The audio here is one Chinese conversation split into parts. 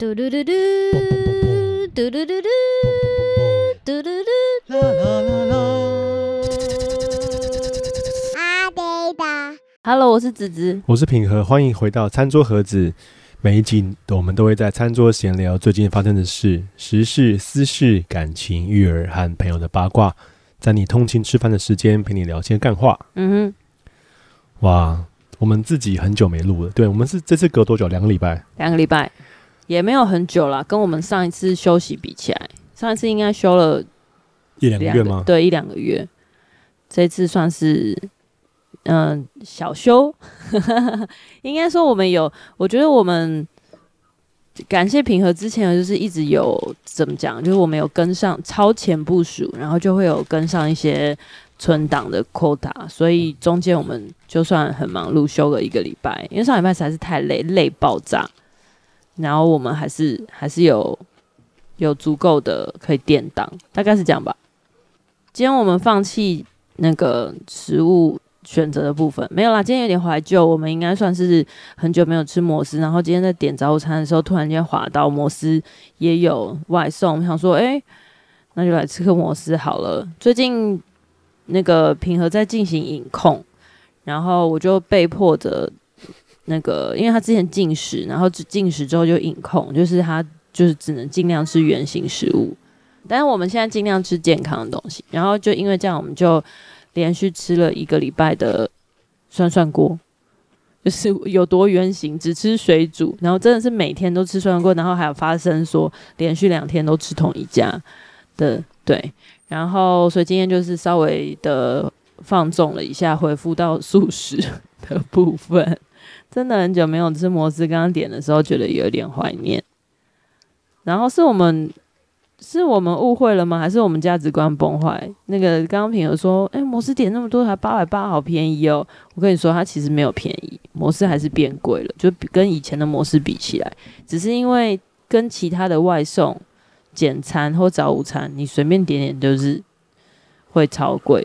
嘟嘟嘟嘟，嘟嘟嘟嘟，嘟嘟嘟，啦啦啦啦。阿呆的，Hello，我是子子，我是品和，欢迎回到餐桌盒子。每一集我们都会在餐桌闲聊最近发生的事、时事、私事、感情、育儿和朋友的八卦，在你通勤吃饭的时间陪你聊些干话。嗯哼，哇。我们自己很久没录了，对，我们是这次隔多久？两个礼拜？两个礼拜也没有很久了，跟我们上一次休息比起来，上一次应该休了一两个月吗？对，一两个月。这次算是嗯、呃、小休，应该说我们有，我觉得我们感谢平和之前就是一直有怎么讲，就是我们有跟上超前部署，然后就会有跟上一些。存档的 quota，所以中间我们就算很忙碌，休了一个礼拜，因为上礼拜实在是太累，累爆炸。然后我们还是还是有有足够的可以垫档，大概是这样吧。今天我们放弃那个食物选择的部分，没有啦。今天有点怀旧，我们应该算是很久没有吃摩斯，然后今天在点早餐的时候，突然间滑到摩斯也有外送，我想说，哎，那就来吃个摩斯好了。最近。那个平和在进行饮控，然后我就被迫着那个，因为他之前进食，然后进食之后就饮控，就是他就是只能尽量吃原形食物，但是我们现在尽量吃健康的东西，然后就因为这样，我们就连续吃了一个礼拜的涮涮锅，就是有多原形，只吃水煮，然后真的是每天都吃涮涮锅，然后还有发生说连续两天都吃同一家的，对。然后，所以今天就是稍微的放纵了一下，恢复到素食的部分。真的很久没有吃摩斯，刚刚点的时候觉得有点怀念。然后是我们是我们误会了吗？还是我们价值观崩坏？那个刚刚品和说：“哎，摩斯点那么多，才八百八，好便宜哦。”我跟你说，它其实没有便宜，摩斯还是变贵了，就跟以前的摩斯比起来，只是因为跟其他的外送。简餐或早午餐，你随便点点就是会超贵，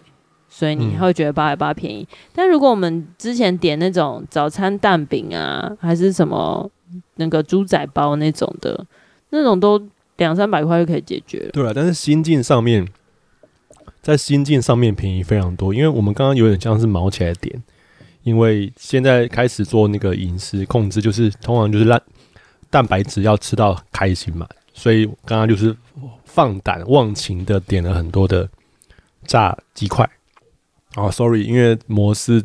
所以你会觉得八百八便宜。嗯。但如果我们之前点那种早餐蛋饼啊，还是什么那个猪仔包那种的，那种都两三百块就可以解决了。对啊，但是心境上面，在心境上面便宜非常多，因为我们刚刚有点像是毛起来点，因为现在开始做那个饮食控制，就是通常就是让蛋白质要吃到开心嘛。所以刚刚就是放胆忘情的点了很多的炸鸡块，哦，sorry，因为摩斯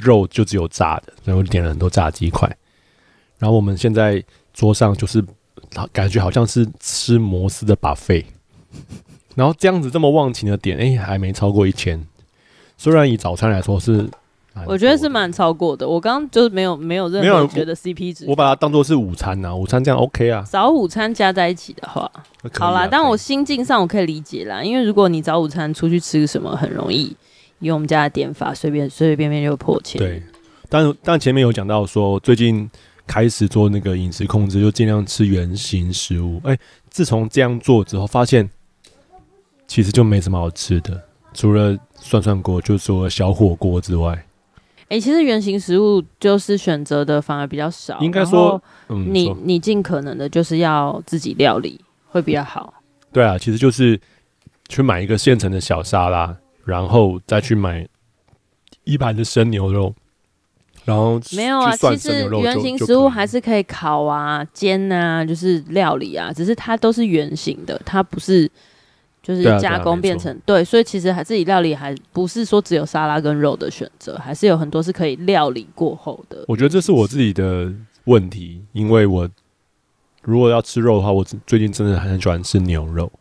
肉就只有炸的，所以我点了很多炸鸡块。然后我们现在桌上就是感觉好像是吃摩斯的 buffet，然后这样子这么忘情的点，哎，还没超过一千。虽然以早餐来说是。我觉得是蛮超过的。我刚刚就是没有没有任何觉得 CP 值，我把它当做是午餐呐、啊，午餐这样 OK 啊。早午餐加在一起的话，啊、好啦。但我心境上我可以理解啦，因为如果你早午餐出去吃个什么，很容易用我们家的点法，随便随随便便就破千。对，但但前面有讲到说，最近开始做那个饮食控制，就尽量吃原形食物。哎、欸，自从这样做之后，发现其实就没什么好吃的，除了涮涮锅，就除了小火锅之外。哎、欸，其实原型食物就是选择的反而比较少。应该说，你、嗯、你尽可能的就是要自己料理会比较好。对啊，其实就是去买一个现成的小沙拉，然后再去买一盘的生牛肉，然后没有啊。其实原型食物还是可以烤啊、煎啊，就是料理啊，只是它都是圆形的，它不是。就是加工变成对，啊对，啊、对，所以其实还自己料理还不是说只有沙拉跟肉的选择，还是有很多是可以料理过后的。我觉得这是我自己的问题，因为我如果要吃肉的话，我最近真的很喜欢吃牛肉，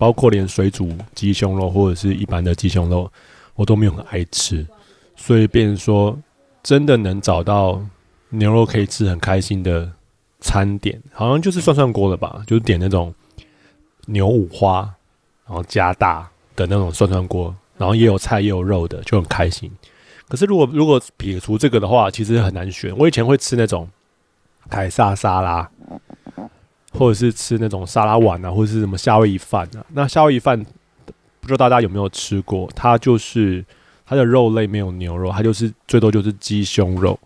包括连水煮鸡胸肉或者是一般的鸡胸肉，我都没有很爱吃，所以变说真的能找到牛肉可以吃很开心的餐点，好像就是涮涮锅了吧，就是点那种牛五花。然后加大的那种涮涮锅，然后也有菜也有肉的，就很开心。可是如果如果撇除这个的话，其实很难选。我以前会吃那种凯撒沙拉，或者是吃那种沙拉碗啊，或者是什么夏威夷饭啊。那夏威夷饭不知道大家有没有吃过？它就是它的肉类没有牛肉，它就是最多就是鸡胸肉，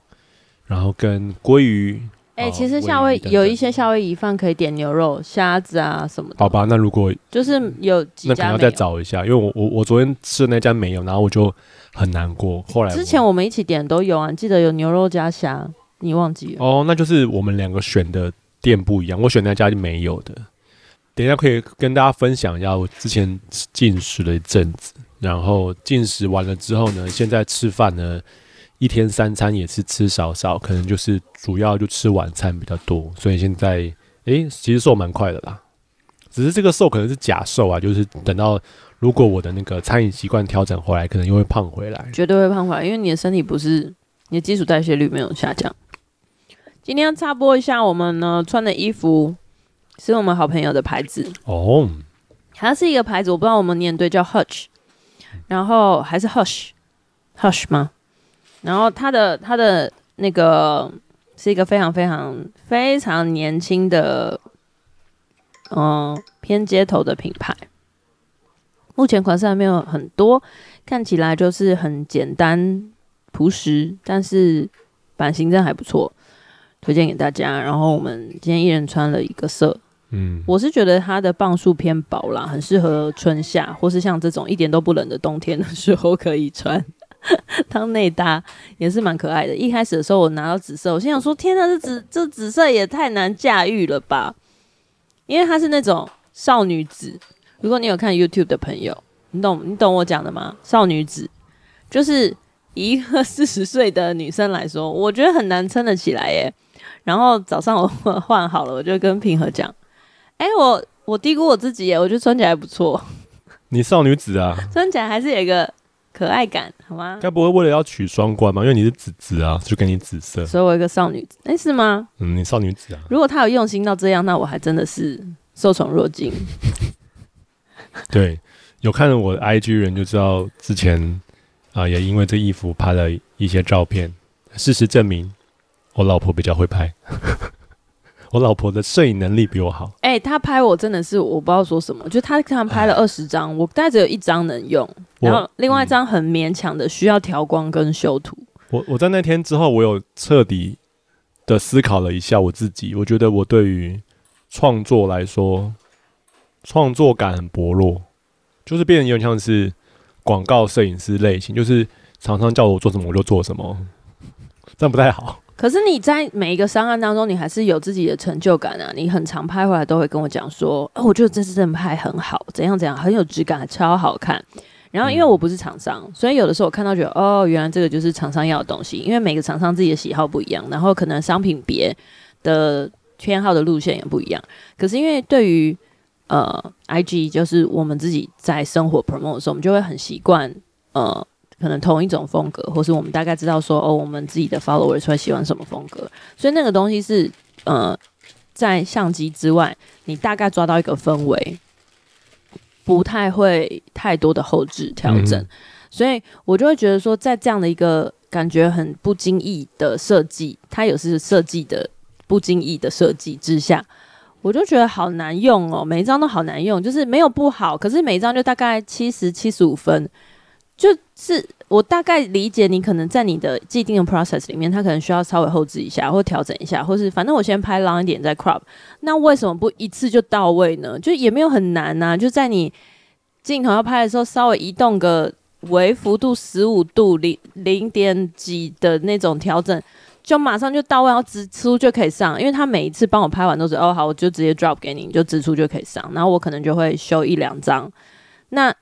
然后跟鲑鱼哎、欸，其实夏威有一些夏威夷饭可以点牛肉、虾子啊什么的。好吧，那如果就是有几家那可能要再找一下，因为我我我昨天吃的那家没有，然后我就很难过。后来之前我们一起点都有啊，记得有牛肉加虾，你忘记了？哦，那就是我们两个选的店不一样，我选那家就没有的。等一下可以跟大家分享一下我之前进食了一阵子，然后进食完了之后呢，现在吃饭呢。一天三餐也是吃少少，可能就是主要就吃晚餐比较多，所以现在诶、其实瘦蛮快的啦。只是这个瘦可能是假瘦啊，就是等到如果我的那个餐饮习惯调整回来，可能又会胖回来。绝对会胖回来，因为你的身体不是你的基础代谢率没有下降。今天要插播一下，我们呢穿的衣服是我们好朋友的牌子。哦，它是一个牌子，我不知道我们念对，叫 Hush，然后还是 Hush Hush 吗？然后它的它的那个是一个非常非常非常年轻的，嗯，偏街头的品牌。目前款式还没有很多，看起来就是很简单朴实，但是版型真的还不错，推荐给大家。然后我们今天一人穿了一个色，嗯，我是觉得它的磅数偏薄啦，很适合春夏或是像这种一点都不冷的冬天的时候可以穿。当内搭也是蛮可爱的。一开始的时候，我拿到紫色，我心想说：“天呐，这紫这紫色也太难驾驭了吧！”因为它是那种少女紫。如果你有看 YouTube 的朋友，你懂你懂我讲的吗？少女紫就是一个四十岁的女生来说，我觉得很难撑得起来耶。然后早上我换好了，我就跟平和讲：“哎、欸，我我低估我自己耶，我觉得穿起来还不错。”你少女子啊，穿起来还是有一个。可爱感好吗？该不会为了要取双关吗？因为你是紫紫啊，就给你紫色。所以我一个少女，哎、欸，是吗？嗯，你少女子啊。如果他有用心到这样，那我还真的是受宠若惊。对，有看了我的 IG 人就知道，之前啊、呃、也因为这衣服拍了一些照片。事实证明，我老婆比较会拍。我老婆的摄影能力比我好。哎、欸，她拍我真的是我不知道说什么，就她可能拍了二十张，我大概只有一张能用，然后另外一张很勉强的需要调光跟修图。我我在那天之后，我有彻底的思考了一下我自己，我觉得我对于创作来说，创作感很薄弱，就是变得有点像是广告摄影师类型，就是常常叫我做什么我就做什么，这样不太好。可是你在每一个商案当中，你还是有自己的成就感啊！你很常拍回来都会跟我讲说：“哦，我觉得这次真的拍很好，怎样怎样，很有质感，超好看。”然后因为我不是厂商，所以有的时候我看到觉得哦，原来这个就是厂商要的东西。因为每个厂商自己的喜好不一样，然后可能商品别的偏好的路线也不一样。可是因为对于呃，IG 就是我们自己在生活 promote 的时候，我们就会很习惯呃。可能同一种风格，或是我们大概知道说，哦，我们自己的 followers 会喜欢什么风格，所以那个东西是，呃，在相机之外，你大概抓到一个氛围，不太会太多的后置调整，嗯，所以我就会觉得说，在这样的一个感觉很不经意的设计，它有是设计的不经意的设计之下，我就觉得好难用哦，每一张都好难用，就是没有不好，可是每一张就大概七十七十五分。是我大概理解你可能在你的既定的 process 里面，它可能需要稍微后置一下，或调整一下，或是反正我先拍 long 一点再 crop。那为什么不一次就到位呢？就也没有很难呐、就在你镜头要拍的时候，稍微移动个微幅度十五度零零点几的那种调整，就马上就到位，然后直出就可以上。因为他每一次帮我拍完都是哦好，我就直接 drop 给你，就直出就可以上。然后我可能就会修一两张。那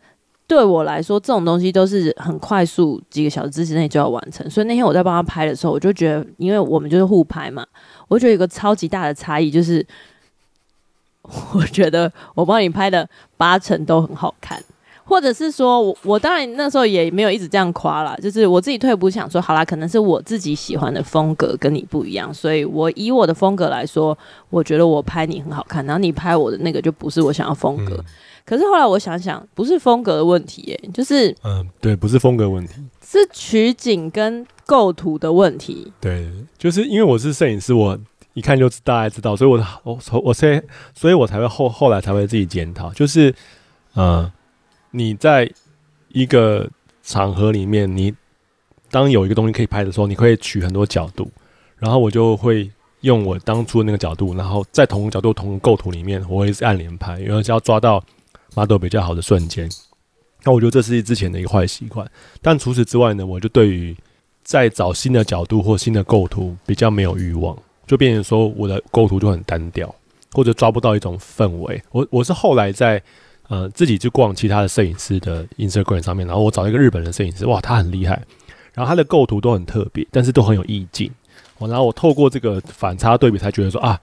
对我来说，这种东西都是很快速，几个小时之内就要完成。所以那天我在帮他拍的时候，我就觉得，因为我们就是互拍嘛，我觉得有个超级大的差异就是，我觉得我帮你拍的八成都很好看，或者是说我我当然那时候也没有一直这样夸啦，就是我自己退一步想说，好啦，可能是我自己喜欢的风格跟你不一样，所以我以我的风格来说，我觉得我拍你很好看，然后你拍我的那个就不是我想要风格。可是后来我想想，不是风格的问题，耶，就是嗯，对，不是风格问题，是取景跟构图的问题。对，就是因为我是摄影师，我一看就大概知道，所以我我我才，所以我才会后后来才会自己检讨，就是嗯，你在一个场合里面，你当有一个东西可以拍的时候，你可以取很多角度，然后我就会用我当初的那个角度，然后在同个角度、同个构图里面，我会是按连拍，因为是要抓到 model 比较好的瞬间。那我觉得这是之前的一个坏习惯。但除此之外呢，我就对于在找新的角度或新的构图比较没有欲望，就变成说我的构图就很单调，或者抓不到一种氛围。我我是后来在呃自己去逛其他的摄影师的 Instagram 上面，然后我找一个日本的摄影师，哇，他很厉害。然后他的构图都很特别，但是都很有意境。我然后我透过这个反差对比，才觉得说啊，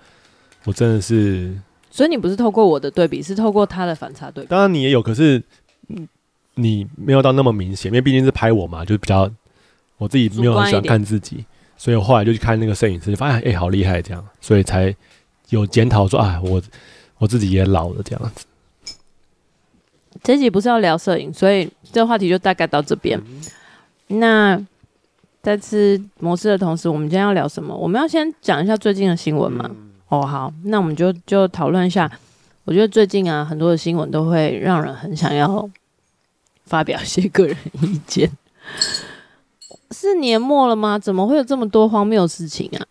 我真的是。所以你不是透过我的对比，是透过他的反差对比。当然你也有，可是你没有到那么明显，因为毕竟是拍我嘛，就是比较我自己没有很喜欢看自己，所以我后来就去看那个摄影师，发现哎、欸，好厉害这样，所以才有检讨说啊，我我自己也老了这样子。这集不是要聊摄影，所以这个话题就大概到这边。嗯那在吃模式的同时，我们今天要聊什么？我们要先讲一下最近的新闻嘛。嗯、哦，好，那我们就就讨论一下。我觉得最近啊，很多的新闻都会让人很想要发表一些个人意见。是年末了吗？怎么会有这么多荒谬的事情啊？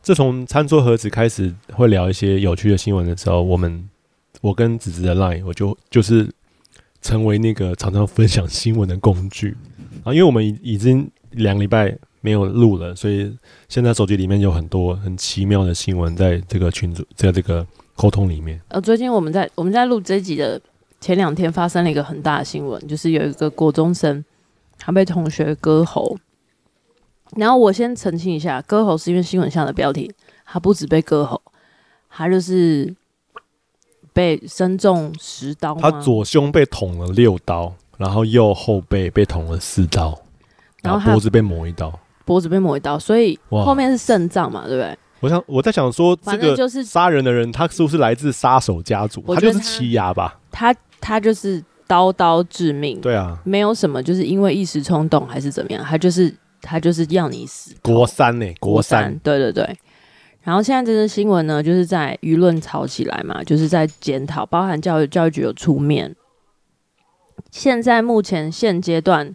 自从餐桌盒子开始会聊一些有趣的新闻的时候，我们我跟子子的 line 我就就是成为那个常常分享新闻的工具。啊，因为我们已已经两个礼拜没有录了，所以现在手机里面有很多很奇妙的新闻在这个群组，在这个沟通里面。呃，最近我们在我们在录这一集的前两天，发生了一个很大的新闻，就是有一个国中生他被同学割喉。然后我先澄清一下，割喉是因为新闻下的标题，他不止被割喉，他就是被身中十刀，他左胸被捅了六刀。然后右后背被捅了四刀，然后脖子被磨一刀，脖子被抹一刀，所以后面是肾脏嘛，对不对？我想我在想说，这个就是杀人的人，他是不是来自杀手家族？他就是欺压吧？他他就是刀刀致命，对啊，没有什么，就是因为一时冲动还是怎么样，他就是他就是要你死。国三呢？国三，对对对。然后现在这个新闻呢，就是在舆论吵起来嘛，就是在检讨，包含教育教育局有出面。现在目前现阶段，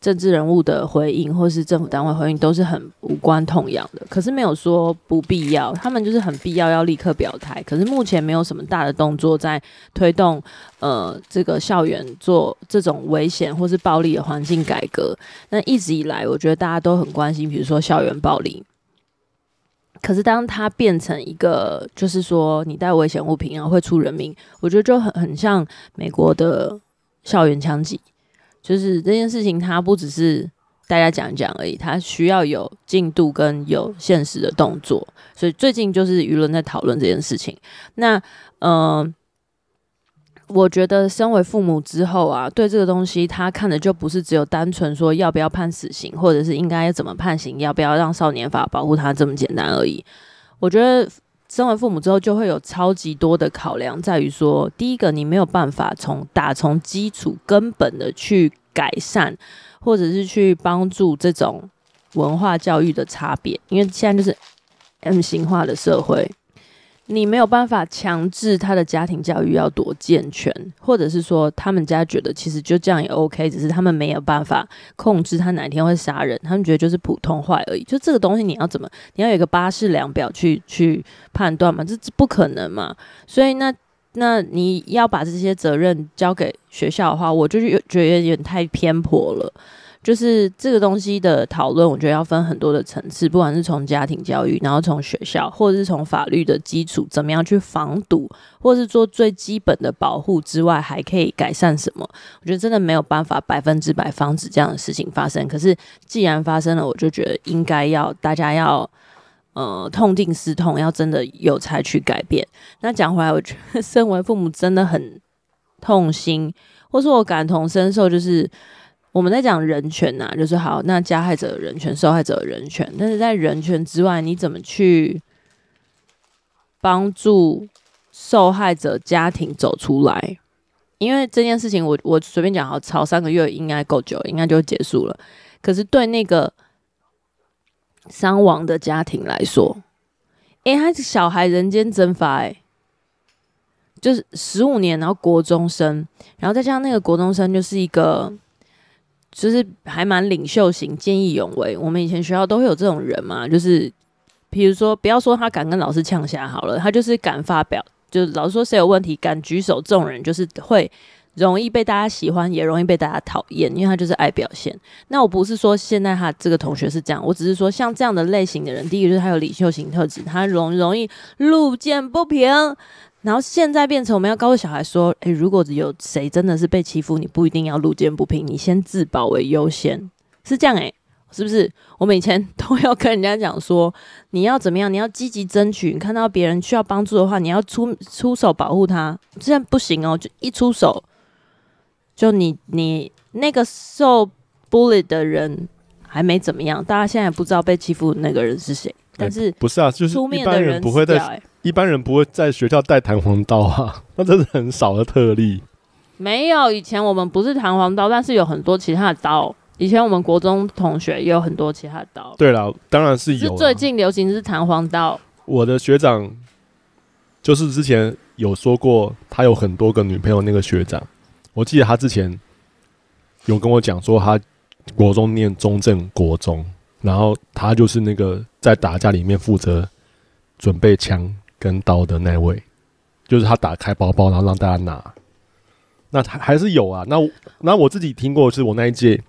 政治人物的回应或是政府单位回应都是很无关痛痒的，可是没有说不必要，他们就是很必要要立刻表态。可是目前没有什么大的动作在推动，呃，这个校园做这种危险或是暴力的环境改革。那一直以来，我觉得大家都很关心，比如说校园暴力。可是当它变成一个，就是说你带危险物品啊会出人命，我觉得就很很像美国的。校园枪击，就是这件事情，它不只是大家讲一讲而已，它需要有进度跟有现实的动作。所以最近就是舆论在讨论这件事情。那，嗯、我觉得身为父母之后啊，对这个东西，他看的就不是只有单纯说要不要判死刑，或者是应该怎么判刑，要不要让少年法保护他这么简单而已。我觉得。生完父母之后，就会有超级多的考量，在于说，第一个，你没有办法从打从基础根本的去改善，或者是去帮助这种文化教育的差别，因为现在就是 M 型化的社会。你没有办法强制他的家庭教育要多健全，或者是说他们家觉得其实就这样也 OK，只是他们没有办法控制他哪天会杀人，他们觉得就是普通坏而已。就这个东西你要怎么，你要有一个巴式量表去去判断嘛？这这不可能嘛？所以那那你要把这些责任交给学校的话，我就觉得有点太偏颇了。就是这个东西的讨论，我觉得要分很多的层次，不管是从家庭教育，然后从学校，或者是从法律的基础，怎么样去防堵，或是做最基本的保护之外，还可以改善什么？我觉得真的没有办法百分之百防止这样的事情发生。可是既然发生了，我就觉得应该要大家要呃痛定思痛，要真的有采取改变。那讲回来，我觉得 身为父母真的很痛心，或是我感同身受，就是。我们在讲人权呐、就是好，那加害者的人权、受害者的人权，但是在人权之外，你怎么去帮助受害者家庭走出来？因为这件事情我，我我随便讲，好，吵三个月应该够久，应该就结束了。可是对那个伤亡的家庭来说，诶、欸，他是小孩人间蒸发、欸，诶，就是十五年，然后国中生，然后再加上那个国中生就是一个。就是还蛮领袖型、见义勇为。我们以前学校都会有这种人嘛，就是比如说不要说他敢跟老师呛下好了，他就是敢发表，就是老师说谁有问题敢举手，这种人就是会。容易被大家喜欢，也容易被大家讨厌，因为他就是爱表现。那我不是说现在他这个同学是这样，我只是说像这样的类型的人，第一个就是他有领袖型特质，他容容易路见不平。然后现在变成我们要告诉小孩说，诶，如果有谁真的是被欺负，你不一定要路见不平，你先自保为优先，是这样诶，是不是？我们以前都要跟人家讲说，你要怎么样，你要积极争取，你看到别人需要帮助的话，你要出出手保护他。这样不行哦，就一出手。就你你那个受 bully 的人还没怎么样，大家现在不知道被欺负的那个人是谁。但是、欸、不是啊，就是出面的人不会在一般人不会在学校带弹簧刀啊，那真是很少的特例。没有，以前我们不是弹簧刀，但是有很多其他的刀。以前我们国中同学也有很多其他的刀。对了，当然是有。是最近流行的是弹簧刀。我的学长就是之前有说过，他有很多个女朋友，那个学长。我记得他之前有跟我讲说，他国中念中正国中，然后他就是那个在打架里面负责准备枪跟刀的那位，就是他打开包包，然后让大家拿。那还还是有啊。那那我自己听过，是我那一届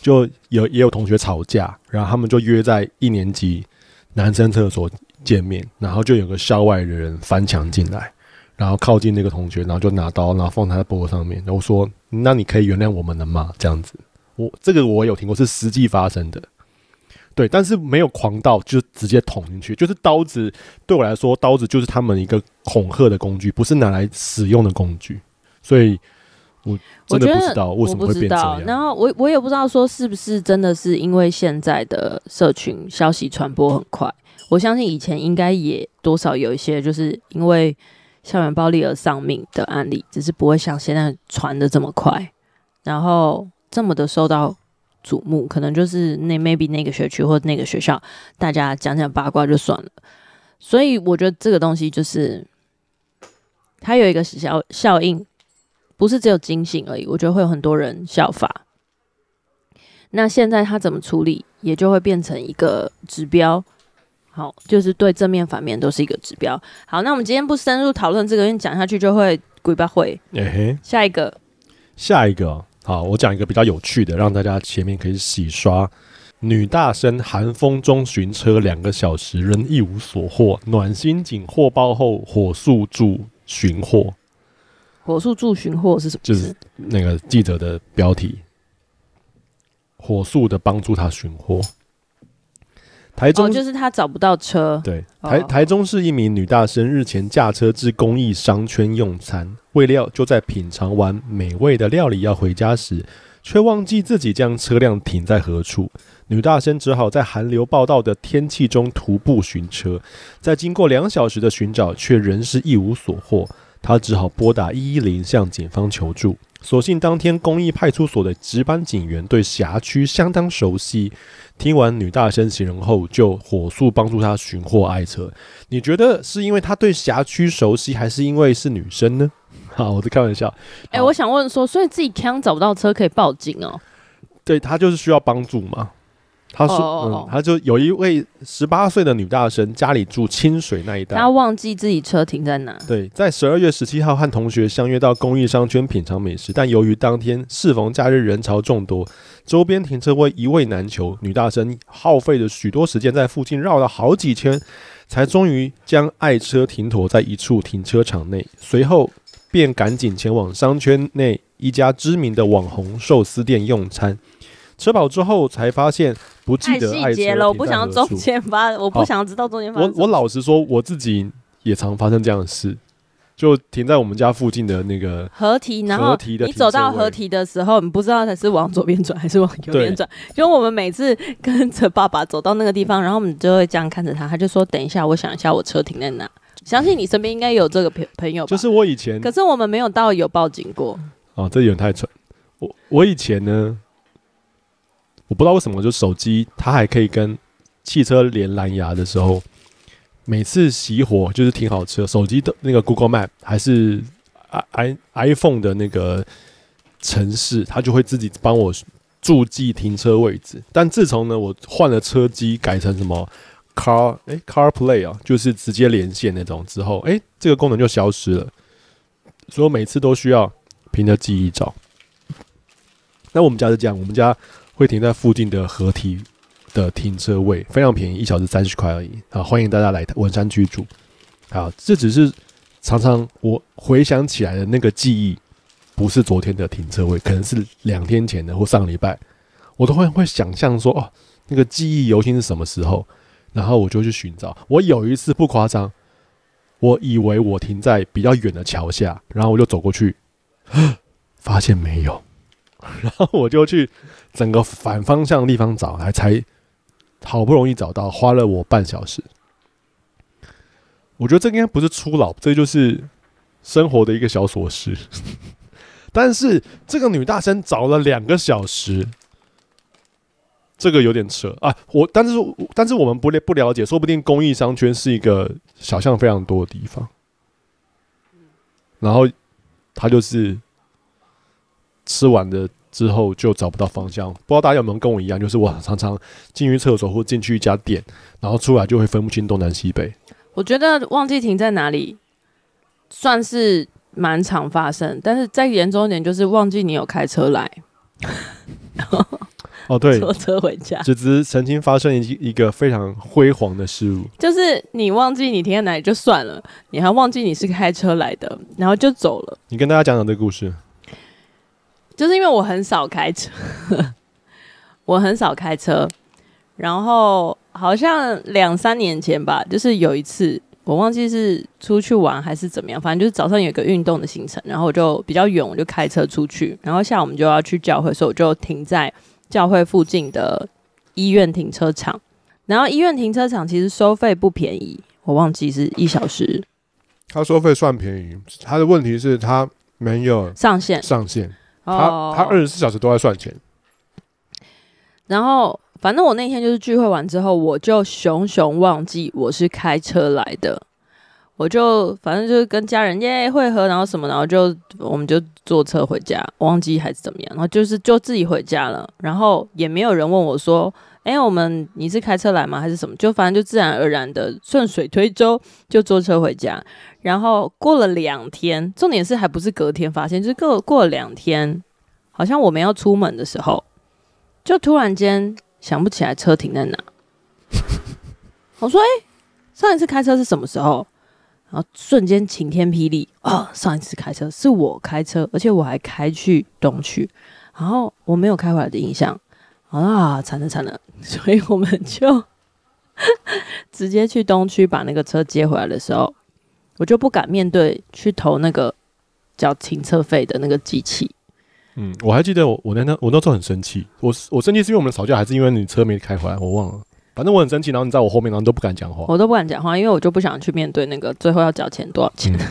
就有也有同学吵架，然后他们就约在一年级男生厕所见面，然后就有个校外的人翻墙进来。然后靠近那个同学，然后就拿刀，然后放他的脖子上面，然后说：“那你可以原谅我们了吗？”这样子，我这个我有听过，是实际发生的，对，但是没有狂到就直接捅进去，就是刀子对我来说，刀子就是他们一个恐吓的工具，不是拿来使用的工具，所以我真的不知道为什么会变这样。然后我我也不知道说是不是真的是因为现在的社群消息传播很快，我相信以前应该也多少有一些，就是因为。校园暴力而丧命的案例，只是不会像现在传的这么快，然后这么的受到瞩目。可能就是那 maybe 那个学区或那个学校，大家讲讲八卦就算了。所以我觉得这个东西就是它有一个效效应，不是只有警醒而已。我觉得会有很多人效法。那现在他怎么处理，也就会变成一个指标。好，就是对正面反面都是一个指标。好，那我们今天不深入讨论这个，因为讲下去就会鬼八会。哎嘿，下一个，下一个，好，我讲一个比较有趣的，让大家前面可以洗刷。女大生寒风中寻车两个小时，仍一无所获，暖心警获报后，火速助寻获。火速助寻获是什么？就是那个记者的标题，火速的帮助他寻获。台中、哦、就是他找不到车。对，台台中市一名女大生日前驾车至公益商圈用餐，未料就在品尝完美味的料理要回家时，却忘记自己将车辆停在何处。女大生只好在寒流报道的天气中徒步寻车，在经过两小时的寻找，却仍是一无所获。她只好拨打一一零向警方求助。所幸当天公益派出所的值班警员对辖区相当熟悉，听完女大生形容后，就火速帮助她寻获爱车。你觉得是因为她对辖区熟悉，还是因为是女生呢？好，我在开玩笑。哎、欸，我想问说，所以自己枪找不到车可以报警哦？对，她就是需要帮助嘛。他说：“ oh, oh, oh. 嗯，他就有一位十八岁的女大生，家里住清水那一带。他忘记自己车停在哪。对，在十二月十七号和同学相约到公益商圈品尝美食，但由于当天适逢假日，人潮众多，周边停车位一位难求。女大生耗费了许多时间，在附近绕了好几圈，才终于将爱车停妥在一处停车场内。随后便赶紧前往商圈内一家知名的网红寿司店用餐。”车跑之后才发现不记得细节了，我不想要中间发，我不想要知道中间发。我我老实说，我自己也常发生这样的事，就停在我们家附近的那个合体，然后你走到合体的时候，你不知道它是往左边转还是往右边转。就我们每次跟着爸爸走到那个地方，然后我们就会这样看着他，他就说：“等一下，我想一下，我车停在哪？” 相信你身边应该有这个朋朋友吧，就是我以前，可是我们没有到有报警过。哦，这有点太蠢。我我以前呢？我不知道为什么，就手机它还可以跟汽车连蓝牙的时候，每次熄火就是停好车，手机的那个 Google Map 还是 i iPhone 的那个城市，它就会自己帮我注记停车位置。但自从呢，我换了车机，改成什么 Car 哎、CarPlay 啊，就是直接连线那种，之后哎、这个功能就消失了，所以我每次都需要凭着记忆找。那我们家是这样，我们家会停在附近的河堤的停车位，非常便宜，一小时三十块而已啊！欢迎大家来文山居住。好，这只是常常我回想起来的那个记忆，不是昨天的停车位，可能是两天前的或上个礼拜，我都会会想象说哦，那个记忆犹新是什么时候，然后我就去寻找。我有一次不夸张，我以为我停在比较远的桥下，然后我就走过去，发现没有。然后我就去整个反方向的地方找，还才好不容易找到，花了我半小时。我觉得这应该不是初老，这就是生活的一个小琐事。但是这个女大生找了两个小时，这个有点扯啊！我但是但是我们不不了解，说不定公益商圈是一个小巷非常多的地方。然后他就是。吃完的之后就找不到方向，不知道大家有没有跟我一样，就是我常常进去厕所或进去一家店，然后出来就会分不清东南西北。我觉得忘记停在哪里算是蛮常发生，但是再严重一点就是忘记你有开车来。哦，对，坐车回家。只是曾经发生一一个非常辉煌的事物，就是你忘记你停在哪里就算了，你还忘记你是开车来的，然后就走了。你跟大家讲讲这个故事。就是因为我很少开车，我很少开车，然后好像两三年前吧，就是有一次我忘记是出去玩还是怎么样，反正就是早上有一个运动的行程，然后我就比较远，我就开车出去，然后下午我们就要去教会，所以我就停在教会附近的医院停车场，然后医院停车场其实收费不便宜，我忘记是一小时，他收费算便宜，他的问题是他没有上限上限。他他二十四小时都在算钱，然后反正我那天就是聚会完之后，我就熊熊忘记我是开车来的，我就反正就是跟家人耶会合，然后什么，然后就我们就坐车回家，忘记还是怎么样，然后就是就自己回家了，然后也没有人问我说，哎，我们你是开车来吗？还是什么？就反正就自然而然的顺水推舟就坐车回家。然后过了两天，重点是还不是隔天发现，就是过过了两天，好像我们要出门的时候，就突然间想不起来车停在哪。我说：“哎，上一次开车是什么时候？”然后瞬间晴天霹雳啊！上一次开车是我开车，而且我还开去东区，然后我没有开回来的印象啊！惨了惨了，所以我们就 直接去东区把那个车接回来的时候。我就不敢面对去投那个缴停车费的那个机器。嗯，我还记得我我那那我那时候很生气，我我生气是因为我们吵架，还是因为你车没开回来？我忘了。反正我很生气，然后你在我后面，然后都不敢讲话。我都不敢讲话，因为我就不想去面对那个最后要缴钱多少钱。嗯、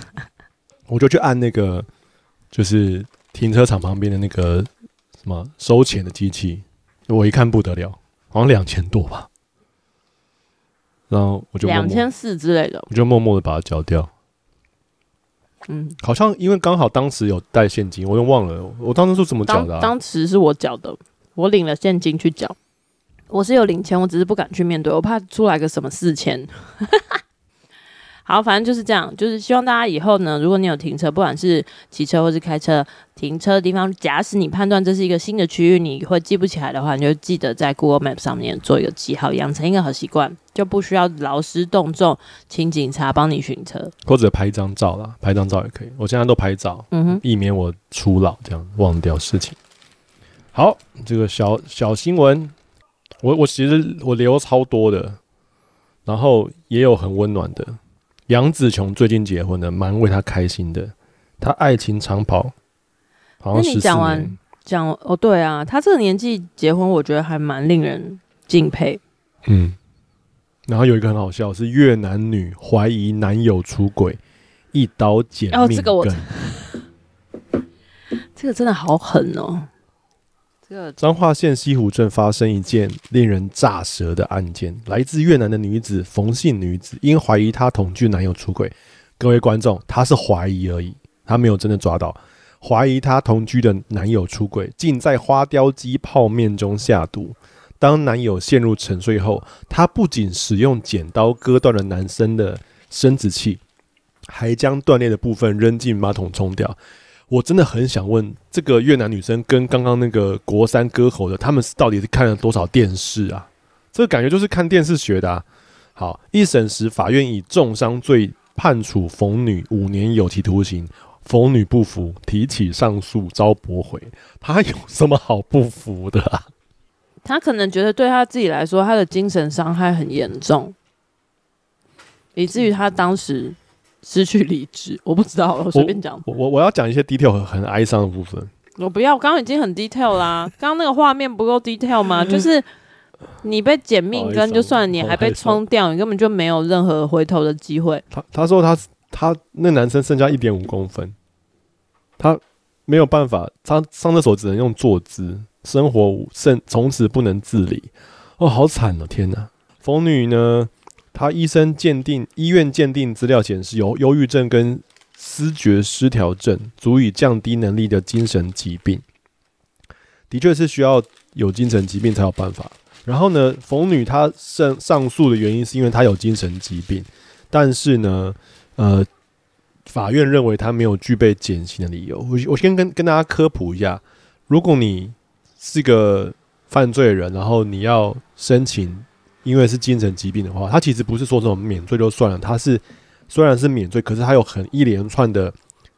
我就去按那个就是停车场旁边的那个什么收钱的机器，我一看不得了，好像两千多吧。然后我就两千四之类的，我就默默的把它缴掉。嗯，好像因为刚好当时有带现金，我又忘了我当时是怎么缴的、啊。当时是我缴的，我领了现金去缴。我是有领钱，我只是不敢去面对，我怕出来个什么四千。好，反正就是这样，就是希望大家以后呢，如果你有停车，不管是骑车或是开车，停车的地方，假使你判断这是一个新的区域，你会记不起来的话，你就记得在 Google Map 上面做一个记号，养成一个好习惯，就不需要劳师动众，请警察帮你寻车，或者拍一张照啦，拍张照也可以。我现在都拍照，嗯哼，避免我初老这样忘掉事情。好，这个小小新闻，我我其实我留超多的，然后也有很温暖的。杨紫琼最近结婚了，蛮为她开心的。她爱情长跑，好像你讲完讲哦，对啊，她这个年纪结婚，我觉得还蛮令人敬佩。嗯，然后有一个很好笑，是越南女怀疑男友出轨，一刀剪命。哦，这个我，这个真的好狠哦。彰化县西湖镇发生一件令人咋舌的案件，来自越南的女子冯姓女子，因怀疑她同居男友出轨。各位观众，她是怀疑而已，她没有真的抓到。怀疑她同居的男友出轨，竟在花雕鸡泡面中下毒。当男友陷入沉睡后，她不仅使用剪刀割断了男生的生殖器，还将断裂的部分扔进马桶冲掉。我真的很想问，这个越南女生跟刚刚那个国三割喉的，他们到底是看了多少电视啊？这个感觉就是看电视学的啊。好，一审时，法院以重伤罪判处冯女五年有期徒刑。冯女不服，提起上诉遭驳回。她有什么好不服的啊？她可能觉得对她自己来说，她的精神伤害很严重，以至于她当时失去理智。我不知道，我随便讲。我我我要讲一些 detail 很很哀伤的部分。我不要，刚刚已经很 detail 啦。刚刚那个画面不够 detail 吗？就是。你被剪命根就算，你还被冲掉，你根本就没有任何回头的机会。他他说他他那男生剩下一点五公分，他没有办法，他上厕所只能用坐姿，生活甚从此不能自理。哦，好惨哦！天哪，疯女呢？他医生鉴定，医院鉴定资料显示，有忧郁症跟思觉失调症，足以降低能力的精神疾病，的确是需要有精神疾病才有办法。然后呢，冯女她上上诉的原因是因为她有精神疾病，但是呢，呃，法院认为她没有具备减刑的理由。我我先跟跟大家科普一下，如果你是个犯罪人，然后你要申请，因为是精神疾病的话，他其实不是说这种免罪就算了，他是虽然是免罪，可是他有很一连串的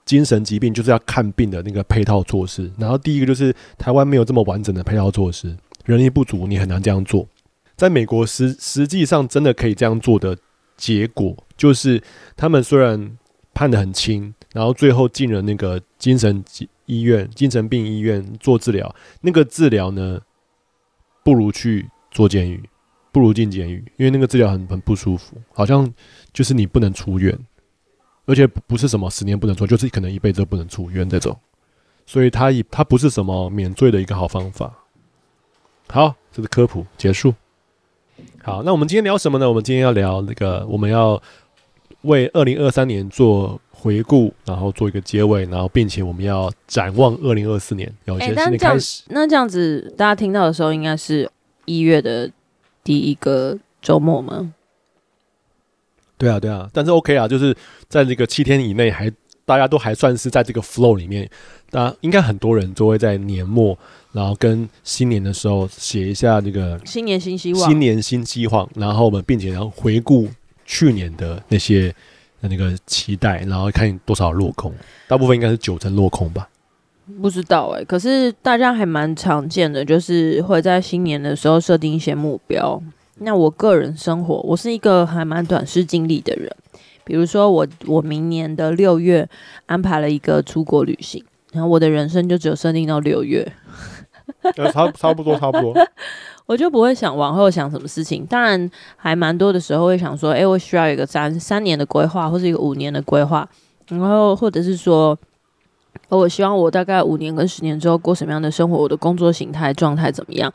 精神疾病，就是要看病的那个配套措施。然后第一个就是台湾没有这么完整的配套措施。人力不足，你很难这样做。在美国实实际上真的可以这样做的结果，就是他们虽然判得很轻，然后最后进了那个精神医院、精神病医院做治疗。那个治疗呢，不如去做监狱，不如进监狱，因为那个治疗很很不舒服，好像就是你不能出院，而且不是什么十年不能出，就是可能一辈子都不能出院这种。所以他以他不是什么免罪的一个好方法。好，这是科普结束。好，那我们今天聊什么呢？我们今天要聊那个，我们要为二零二三年做回顾，然后做一个结尾，然后并且我们要展望二零二四年，有一些新的开始。欸，那这样子，大家听到的时候，应该是一月的第一个周末吗？对啊，对啊，但是 OK 啊，就是在这个七天以内还，还大家都还算是在这个 flow 里面。大家应该很多人都会在年末。然后跟新年的时候写一下那个新年新希望，新年新希望。然后我们并且然后回顾去年的那些那个期待，然后看多少落空。大部分应该是九成落空吧？不知道哎、欸。可是大家还蛮常见的，就是会在新年的时候设定一些目标。那我个人生活，我是一个还蛮短视经历的人。比如说我我明年的六月安排了一个出国旅行，然后我的人生就只有设定到六月。差差不多，差不多。我就不会想往后想什么事情。当然，还蛮多的时候会想说，哎、欸，我需要一个三三年的规划，或是一个五年的规划。然后，或者是说，我希望我大概五年跟十年之后过什么样的生活，我的工作形态状态怎么样？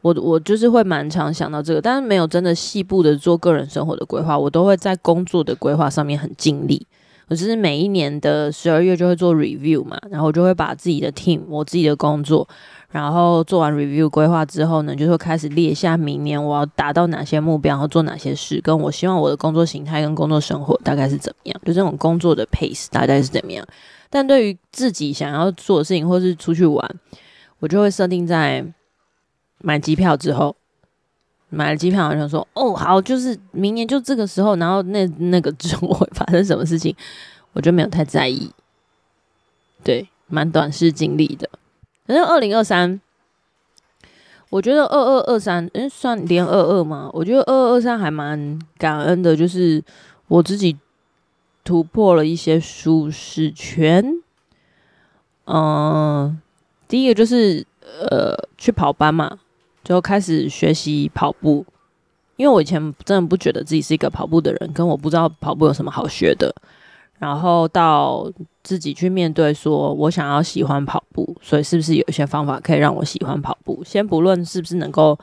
我我就是会蛮常想到这个，但是没有真的细部的做个人生活的规划。我都会在工作的规划上面很尽力。我就是每一年的十二月就会做 review 嘛，然后我就会把自己的 team，我自己的工作。然后做完 review 规划之后呢，就会开始列下明年我要达到哪些目标，然后做哪些事，跟我希望我的工作形态跟工作生活大概是怎么样，就这种工作的 pace 大概是怎么样。但对于自己想要做的事情，或是出去玩，我就会设定在买机票之后，买了机票，好像说哦好，就是明年就这个时候，然后那那个之后会发生什么事情，我就没有太在意。对，蛮短视经历的。反正二零二三，我觉得二二二三，嗯，算连二二吗？我觉得二二二三还蛮感恩的，就是我自己突破了一些舒适圈。嗯、第一个就是呃去跑班嘛，就开始学习跑步，因为我以前真的不觉得自己是一个跑步的人，跟我不知道跑步有什么好学的。然后到自己去面对，说我想要喜欢跑步，所以是不是有一些方法可以让我喜欢跑步？先不论是不是能够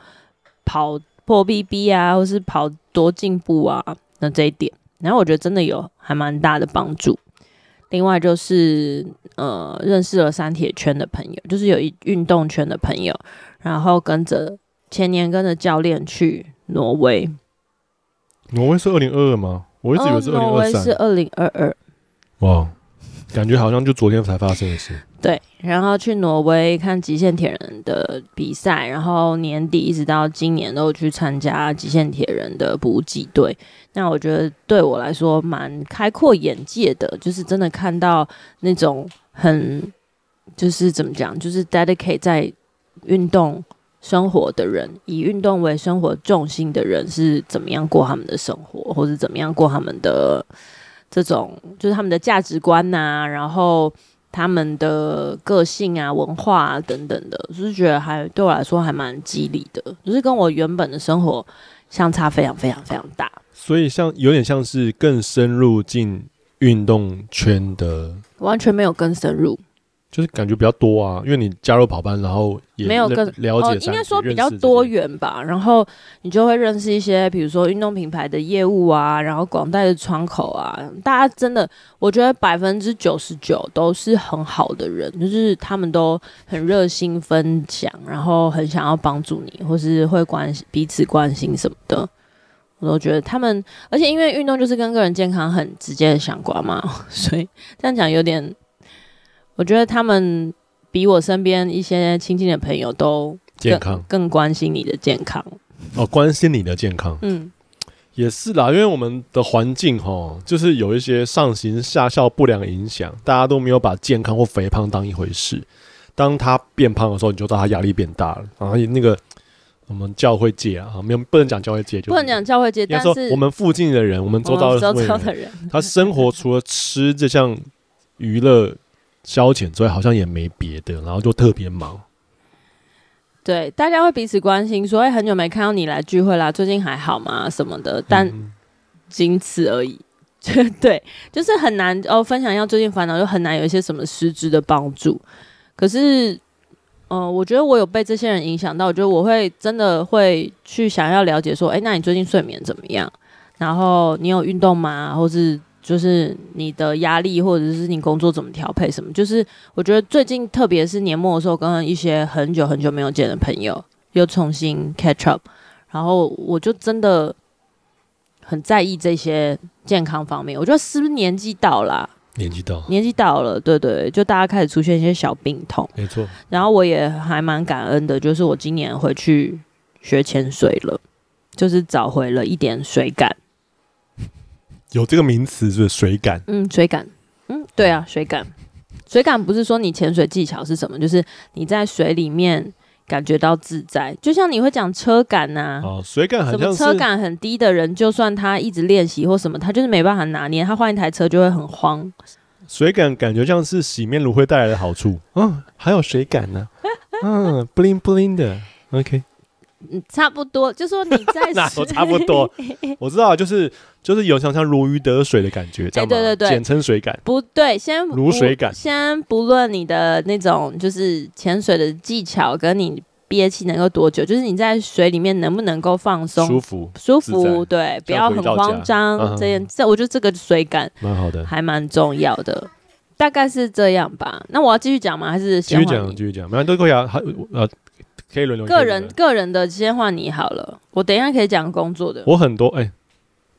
跑破 BB 啊，或是跑多进步啊，那这一点，然后我觉得真的有还蛮大的帮助。另外就是呃，认识了三铁圈的朋友，就是有一运动圈的朋友，然后跟着前年跟着教练去挪威。挪威是二零二二吗？我一直以为是二零二三。挪威是二零二二。哇，感觉好像就昨天才发生的事。对，然后去挪威看极限铁人的比赛，然后年底一直到今年都去参加极限铁人的补给队。那我觉得对我来说蛮开阔眼界的，就是真的看到那种很，就是怎么讲，就是 dedicate 在运动生活的人，以运动为生活重心的人是怎么样过他们的生活，或者怎么样过他们的这种，就是他们的价值观呐、然后。他们的个性啊、文化啊等等的，就是觉得还对我来说还蛮激励的，就是跟我原本的生活相差非常非常非常大。所以像有点像是更深入进运动圈的，完全没有更深入。就是感觉比较多啊，因为你加入跑班，然后也没有更了解、哦，应该说比较多元吧。然后你就会认识一些，比如说运动品牌的业务啊，然后广代的窗口啊，大家真的，我觉得百分之九十九都是很好的人，就是他们都很热心分享，然后很想要帮助你，或是会关心彼此关心什么的。我都觉得他们，而且因为运动就是跟个人健康很直接的相关嘛，所以 这样讲有点。我觉得他们比我身边一些亲近的朋友都健康，更关心你的健康。哦，关心你的健康，嗯，也是啦。因为我们的环境哈，就是有一些上行下效不良影响，大家都没有把健康或肥胖当一回事。当他变胖的时候，你就知道他压力变大了。然后那个我们教会界啊，没有不能讲教会界，就不能讲教会界。但是我们附近的人，我们周遭的人，他生活除了吃这项娱乐。消遣之外，好像也没别的，然后就特别忙。对，大家会彼此关心，说：“哎，很久没看到你来聚会啦，最近还好吗？”什么的，但仅此而已。嗯、对，就是很难哦。分享一下最近烦恼，就很难有一些什么实质的帮助。可是，嗯、呃，我觉得我有被这些人影响到，我觉得我会真的会去想要了解，说：“哎，那你最近睡眠怎么样？然后你有运动吗？或是？”就是你的压力，或者是你工作怎么调配什么？就是我觉得最近，特别是年末的时候，跟一些很久很久没有见的朋友又重新 catch up，然后我就真的很在意这些健康方面。我觉得是不是年纪到了？年纪到，年纪到了，对对，就大家开始出现一些小病痛。没错。然后我也还蛮感恩的，就是我今年回去学潜水了，就是找回了一点水感。有这个名词是水感，嗯，水感，嗯，对啊，水感，水感不是说你潜水技巧是什么，就是你在水里面感觉到自在，就像你会讲车感呐、啊，哦，水感很像什么车感很低的人，就算他一直练习或什么，他就是没办法拿捏，他换一台车就会很慌。水感感觉像是洗面乳会带来的好处，嗯、哦，还有水感呢、啊，嗯，bling bling 的，OK。嗯，差不多，就说你在 哪说差不多，我知道，就是就是有像像如鱼得水的感觉，这样、欸、对对对，简称水感，不对，先如水感，先不论你的那种就是潜水的技巧，跟你憋气能够多久，就是你在水里面能不能够放松、舒服、舒服，对，不要很慌张，这件这我觉得这个水感蛮好的，还蛮重要的，大概是这样吧。那我要继续讲吗？还是继续讲？继续讲，没关系，都可以啊，还呃。可以轮流。个人个人的先换你好了，我等一下可以讲工作的。我很多哎，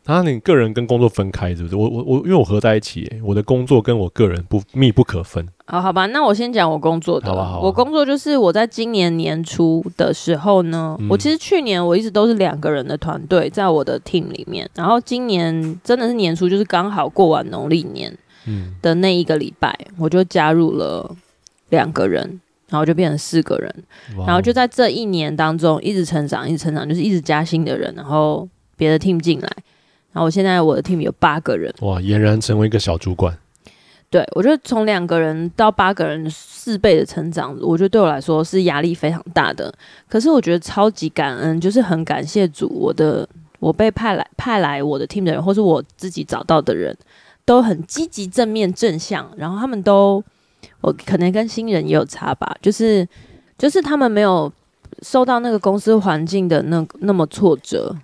他、欸、你个人跟工作分开是不是？我我我，因为我合在一起，我的工作跟我个人不密不可分。好好吧，那我先讲我工作的。好吧好吧。我工作就是我在今年年初的时候呢，嗯、我其实去年我一直都是两个人的团队在我的 team 里面，然后今年真的是年初，就是刚好过完农历年的那一个礼拜，嗯、我就加入了两个人。然后就变成四个人，然后就在这一年当中一直成长，一直成长，就是一直加新的人，然后别的 team 进来，然后我现在我的 team 有八个人，哇，俨然成为一个小主管。对，我觉得从两个人到八个人，四倍的成长，我觉得对我来说是压力非常大的。可是我觉得超级感恩，就是很感谢主，我的我被派来派来我的 team 的人，或是我自己找到的人都很积极、正面、正向，然后他们都。我可能跟新人也有差吧，就是就是他们没有受到那个公司环境的那那么挫折，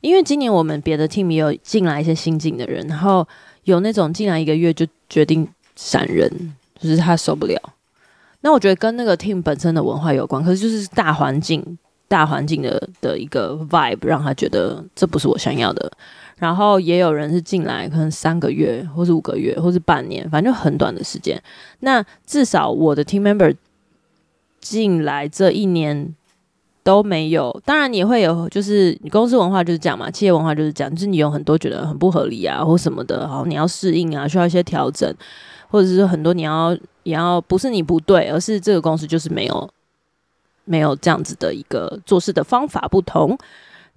因为今年我们别的 team 也有进来一些新进的人，然后有那种进来一个月就决定闪人，就是他受不了。那我觉得跟那个 team 本身的文化有关，可是就是大环境大环境的的一个 vibe，让他觉得这不是我想要的。然后也有人是进来可能三个月，或是五个月，或是半年，反正就很短的时间。那至少我的 team member 进来这一年都没有，当然你会有，就是你公司文化就是这样嘛，企业文化就是这样，就是你有很多觉得很不合理啊，或什么的，好，你要适应啊，需要一些调整，或者是很多你要也要不是你不对，而是这个公司就是没有没有这样子的一个做事的方法不同。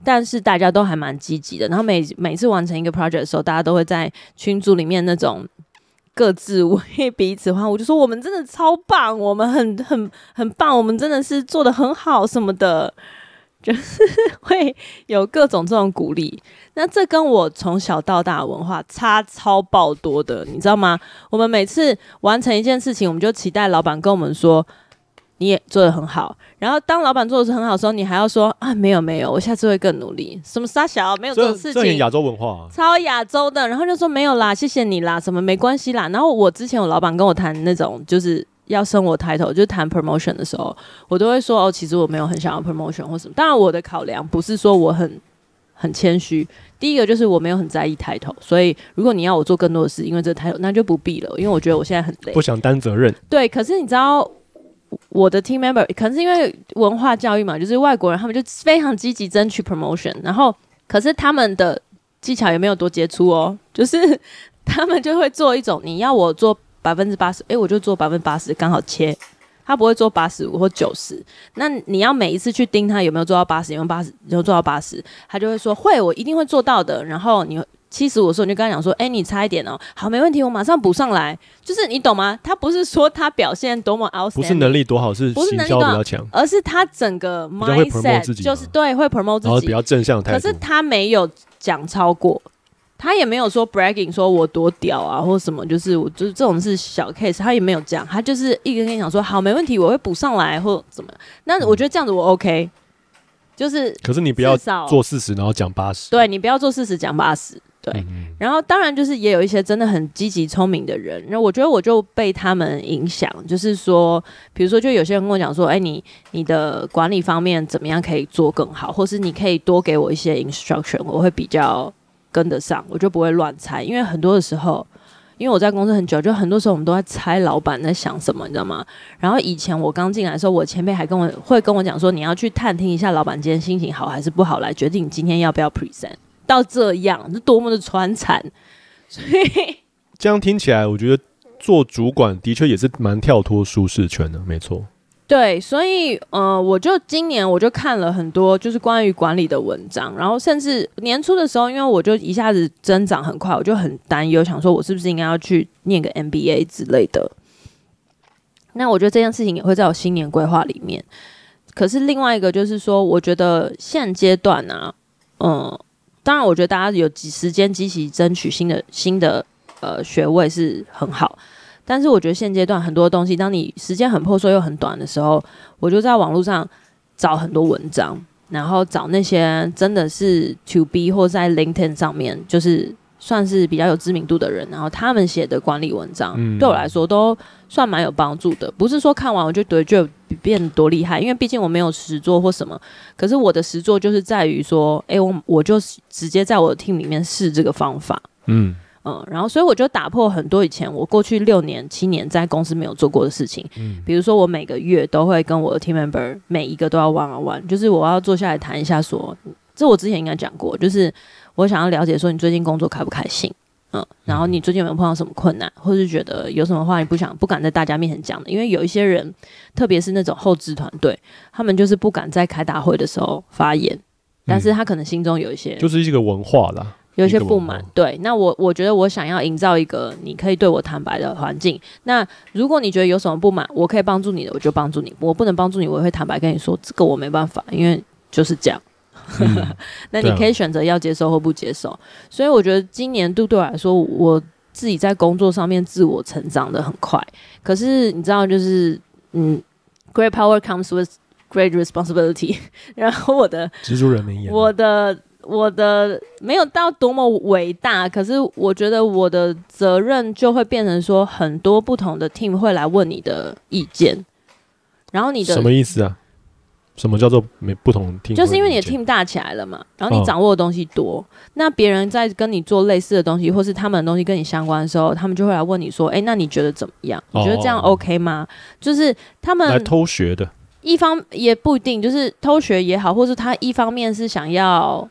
但是大家都还蛮积极的，然后每每次完成一个 project 的时候，大家都会在群组里面那种各自为彼此欢呼，就说我们真的超棒，我们很 很很棒，我们真的是做得很好什么的，就是会有各种这种鼓励。那这跟我从小到大的文化差超爆多的，你知道吗？我们每次完成一件事情，我们就期待老板跟我们说。你也做的很好，然后当老板做的是很好的时候，你还要说啊，没有没有，我下次会更努力。什么傻小没有这种事情，这很亚洲文化，啊，超亚洲的。然后就说没有啦，谢谢你啦，什么没关系啦。然后我之前我老板跟我谈那种就是要升我 title，就是谈 promotion 的时候，我都会说哦，其实我没有很想要 promotion 或什么。当然我的考量不是说我很很谦虚，第一个就是我没有很在意 title，所以如果你要我做更多的事，因为这个 title 那就不必了，因为我觉得我现在很累，不想担责任。对，可是你知道。我的 team member 可能是因为文化教育嘛，就是外国人他们就非常积极争取 promotion，然后可是他们的技巧也没有多杰出哦，就是他们就会做一种你要我做百分之八十，诶，我就做百分之八十，刚好切，他不会做八十五或九十，那你要每一次去盯他有没有做到八十，有没有八十，有没有做到八十，他就会说会，我一定会做到的，然后你。七十五的时候，你就跟他讲说：“哎、欸，你差一点哦，好，没问题，我马上补上来。”就是你懂吗？他不是说他表现多么 outstanding，不是能力多好，是行销比较强，而是他整个 mindset 就是对会 promote 自己，然后比较正向态度。可是他没有讲超过，他也没有说 bragging，说我多屌啊，或什么，就是我就是这种是小 case，他也没有讲，他就是一直跟你讲说：“好，没问题，我会补上来，或怎么。”那我觉得这样子我 OK，就是可是你不要做四十，然后讲八十，对你不要做四十讲八十。对，然后当然就是也有一些真的很积极聪明的人，那我觉得我就被他们影响，就是说，比如说，就有些人跟我讲说，哎，你你的管理方面怎么样可以做更好，或是你可以多给我一些 instruction，我会比较跟得上，我就不会乱猜，因为很多的时候，因为我在公司很久，就很多时候我们都在猜老板在想什么，你知道吗？然后以前我刚进来的时候，我前辈还跟我会跟我讲说，你要去探听一下老板今天心情好还是不好，来决定你今天要不要 present。到这样，是多么的传产，所以这样听起来，我觉得做主管的确也是蛮跳脱舒适圈的，没错。对，所以呃，我就今年我就看了很多就是关于管理的文章，然后甚至年初的时候，因为我就一下子增长很快，我就很担忧，想说我是不是应该要去念个 MBA 之类的。那我觉得这件事情也会在我新年规划里面。可是另外一个就是说，我觉得现阶段呢、啊，嗯。当然，我觉得大家有几时间积极争取新的新的呃学位是很好，但是我觉得现阶段很多东西，当你时间很破碎又很短的时候，我就在网络上找很多文章，然后找那些真的是 to B 或在 LinkedIn 上面就是算是比较有知名度的人，然后他们写的管理文章，嗯、对我来说都算蛮有帮助的。不是说看完我就觉得就变多厉害，因为毕竟我没有实作或什么。可是我的实作就是在于说，哎、欸，我我就直接在我的 team 里面试这个方法，嗯嗯，然后所以我就打破很多以前我过去六年七年在公司没有做过的事情。嗯，比如说我每个月都会跟我的 team member 每一个都要 one on one，就是我要坐下来谈一下说，说这我之前应该讲过，就是我想要了解说你最近工作开不开心。嗯，然后你最近有没有碰到什么困难，或是觉得有什么话你不想、不敢在大家面前讲的？因为有一些人，特别是那种后置团队，他们就是不敢在开大会的时候发言，但是他可能心中有一些，就是一个文化啦，有一些不满。对，那我我觉得我想要营造一个你可以对我坦白的环境。那如果你觉得有什么不满，我可以帮助你的，我就帮助你；我不能帮助你，我也会坦白跟你说，这个我没办法，因为就是这样。嗯、那你可以选择要接受或不接受，啊、所以我觉得今年度对我来说，我自己在工作上面自我成长的很快。可是你知道，就是嗯，great power comes with great responsibility。然后我的蜘蛛人名言，我的我的没有到多么伟大，可是我觉得我的责任就会变成说，很多不同的 team 会来问你的意见，然后你的什么意思啊？什么叫做没不同 team？就是因为你的 team 大起来了嘛，然后你掌握的东西多，哦、那别人在跟你做类似的东西，或是他们的东西跟你相关的时候，他们就会来问你说：“哎、欸，那你觉得怎么样？你觉得这样 OK 吗？”哦、就是他们来偷学的，一方也不一定，就是偷学也好，或是他一方面是想要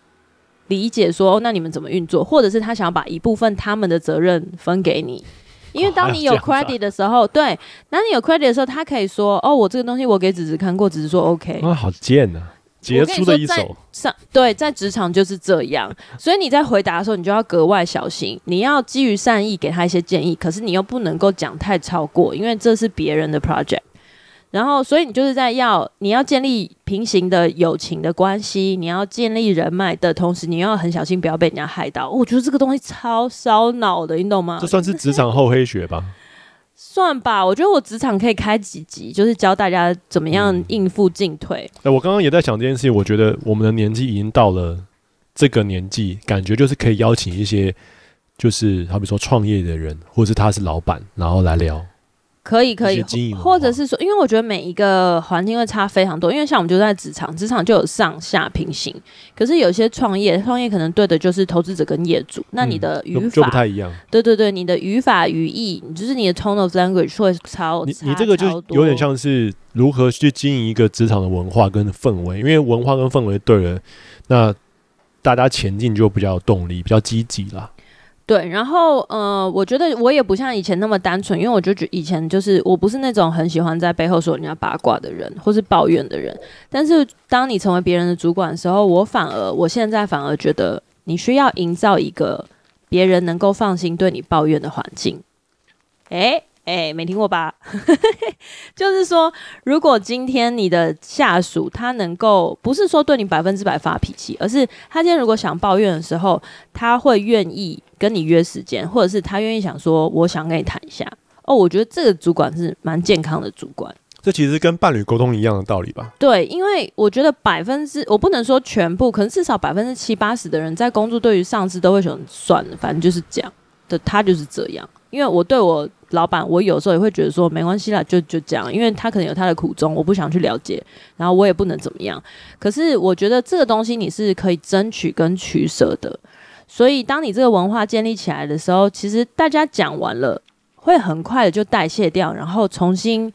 理解说，那你们怎么运作，或者是他想要把一部分他们的责任分给你。因为当你有 credit 的时候，对，当你有 credit 的时候，他可以说：“哦，我这个东西我给子子看过，子子说 OK。”啊，好贱呐！杰出的一手。上对，在职场就是这样，所以你在回答的时候，你就要格外小心。你要基于善意给他一些建议，可是你又不能够讲太超过，因为这是别人的 project。然后，所以你就是在要你要建立平行的友情的关系，你要建立人脉的同时，你要很小心，不要被人家害到。我觉得这个东西超烧脑的，你懂吗？这算是职场厚黑学吧？算吧，我觉得我职场可以开几集，就是教大家怎么样应付进退。哎、嗯，我刚刚也在想这件事情，我觉得我们的年纪已经到了这个年纪，感觉就是可以邀请一些，就是好比说创业的人，或者是他是老板，然后来聊。可以可以，或者是说，因为我觉得每一个环境会差非常多。因为像我们就在职场，职场就有上下平行。可是有些创业，创业可能对的就是投资者跟业主。那你的语法、嗯、就不太一样。对对对，你的语法语义，就是你的 tone of language 会超。你你这个就有点像是如何去经营一个职场的文化跟氛围，因为文化跟氛围对了，那大家前进就比较有动力，比较积极啦。对，然后呃，我觉得我也不像以前那么单纯，因为我就觉以前就是我不是那种很喜欢在背后说人家八卦的人，或是抱怨的人。但是当你成为别人的主管的时候，我反而我现在反而觉得你需要营造一个别人能够放心对你抱怨的环境。诶。哎，没听过吧？就是说，如果今天你的下属他能够不是说对你百分之百发脾气，而是他今天如果想抱怨的时候，他会愿意跟你约时间，或者是他愿意想说，我想跟你谈一下。哦，我觉得这个主管是蛮健康的主管。这其实跟伴侣沟通一样的道理吧？对，因为我觉得百分之我不能说全部，可能至少百分之七八十的人在工作对于上司都会说算了，反正就是这样的，他就是这样。因为我对我老板，我有时候也会觉得说没关系啦，就就这样，因为他可能有他的苦衷，我不想去了解，然后我也不能怎么样。可是我觉得这个东西你是可以争取跟取舍的，所以当你这个文化建立起来的时候，其实大家讲完了，会很快的就代谢掉，然后重新。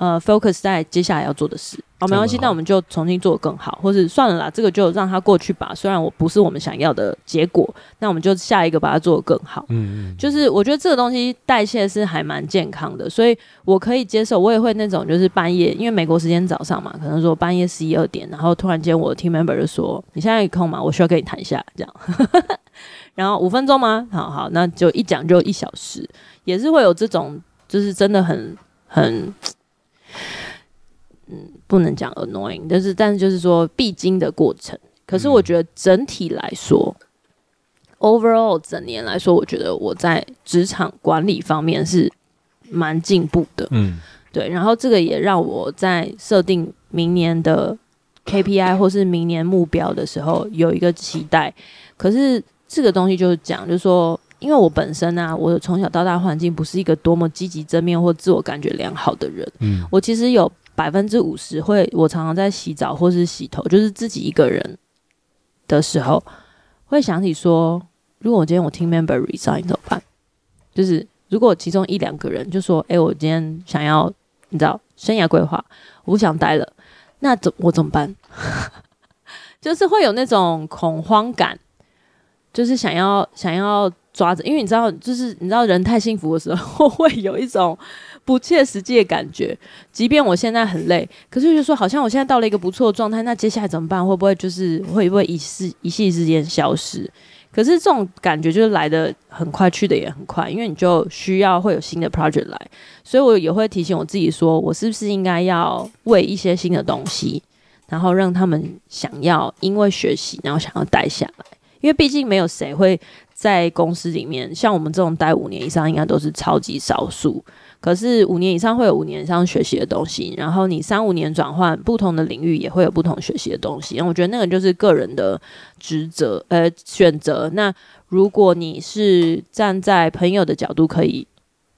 呃，focus 在接下来要做的事。哦，没关系，那我们就重新做更好，或是算了啦，这个就让它过去吧。虽然我不是我们想要的结果，那我们就下一个把它做得更好。嗯嗯，就是我觉得这个东西代谢是还蛮健康的，所以我可以接受。我也会那种就是半夜，因为美国时间早上嘛，可能说半夜十一二点，然后突然间我的 team member 就说：“你现在有空吗？我需要跟你谈一下。”这样，然后五分钟吗？好好，那就一讲就一小时，也是会有这种，就是真的很很。嗯，不能讲 annoying，但是但是就是说必经的过程。可是我觉得整体来说，嗯，overall 整年来说，我觉得我在职场管理方面是蛮进步的。嗯，对。然后这个也让我在设定明年的 KPI 或是明年目标的时候有一个期待。可是这个东西就是讲，就是说。因为我本身啊，我从小到大环境不是一个多么积极正面或自我感觉良好的人。嗯，我其实有百分之五十会，我常常在洗澡或是洗头，就是自己一个人的时候，会想起说，如果我今天我 team member resign 怎么办？就是如果其中一两个人就说，哎，我今天想要你知道生涯规划，我不想待了，那怎我怎么办？就是会有那种恐慌感，就是想要想要。抓着，因为你知道，就是你知道，人太幸福的时候，会有一种不切实际的感觉。即便我现在很累，可是就说，好像我现在到了一个不错的状态，那接下来怎么办？会不会就是会不会一时一夕之间消失？可是这种感觉就是来的很快，去的也很快，因为你就需要会有新的 project 来，所以我也会提醒我自己说，我是不是应该要为一些新的东西，然后让他们想要因为学习，然后想要待下来，因为毕竟没有谁会。在公司里面，像我们这种待五年以上，应该都是超级少数。可是五年以上会有五年以上学习的东西，然后你三五年转换不同的领域，也会有不同学习的东西。我觉得那个就是个人的职责，呃，选择。那如果你是站在朋友的角度，可以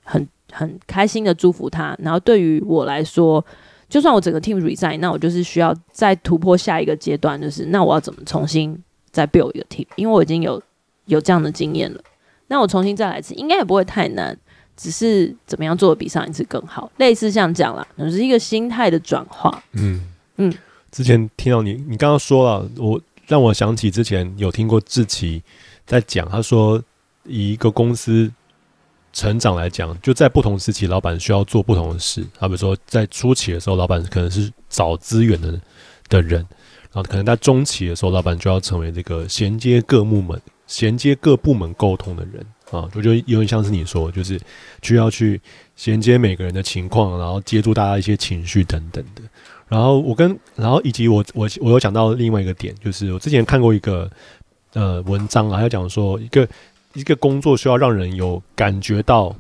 很很开心的祝福他。然后对于我来说，就算我整个 team resign，那我就是需要再突破下一个阶段，就是那我要怎么重新再 build 一个 team？因为我已经有有这样的经验了，那我重新再来一次，应该也不会太难，只是怎么样做的比上一次更好，类似像这样啦，就是一个心态的转化。嗯嗯，之前听到你，你刚刚说了，我让我想起之前有听过志奇在讲，他说以一个公司。成长来讲，就在不同时期，老板需要做不同的事。好比说，在初期的时候，老板可能是找资源的的人；然后可能在中期的时候，老板就要成为这个衔接各部门、衔接各部门沟通的人啊。我觉得有点像是你说，就是需要去衔接每个人的情况，然后接住大家一些情绪等等的。然后我跟，然后以及我我我有讲到另外一个点，就是我之前看过一个呃文章啊，还有讲说一个。一个工作需要让人有感觉到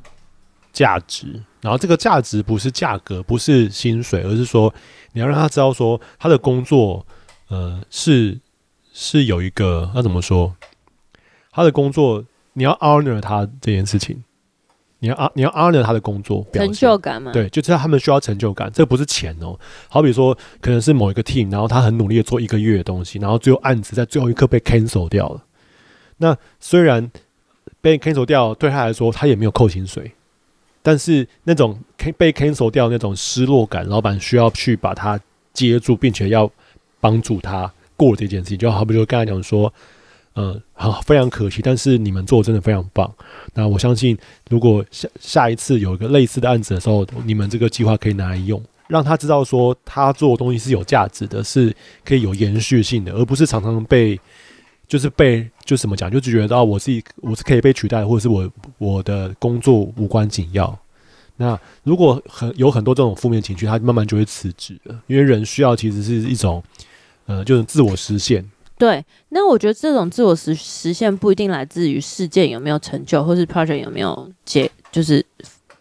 价值，然后这个价值不是价格，不是薪水，而是说你要让他知道说他的工作，呃，是是有一个那怎么说？他的工作你要 honor 他这件事情，你要啊你要 honor 他的工作，成就感嘛？对，就知道他们需要成就感，这不是钱哦。好比说，可能是某一个 team，然后他很努力的做一个月的东西，然后最后案子在最后一刻被 cancel 掉了。那虽然被 cancel 掉，对他来说，他也没有扣薪水，但是那种被 cancel 掉那种失落感，老板需要去把他接住，并且要帮助他过这件事情。就好比就刚才讲说，嗯，好，非常可惜，但是你们做的真的非常棒。那我相信，如果下下一次有一个类似的案子的时候，你们这个计划可以拿来用，让他知道说他做的东西是有价值的，是可以有延续性的，而不是常常被。就是被就怎么讲，就只觉得啊，我自己我是可以被取代，或者是我我的工作无关紧要。那如果很有很多这种负面情绪，他慢慢就会辞职了。因为人需要其实是一种呃，就是自我实现。对，那我觉得这种自我实实现不一定来自于事件有没有成就，或是 project 有没有结，就是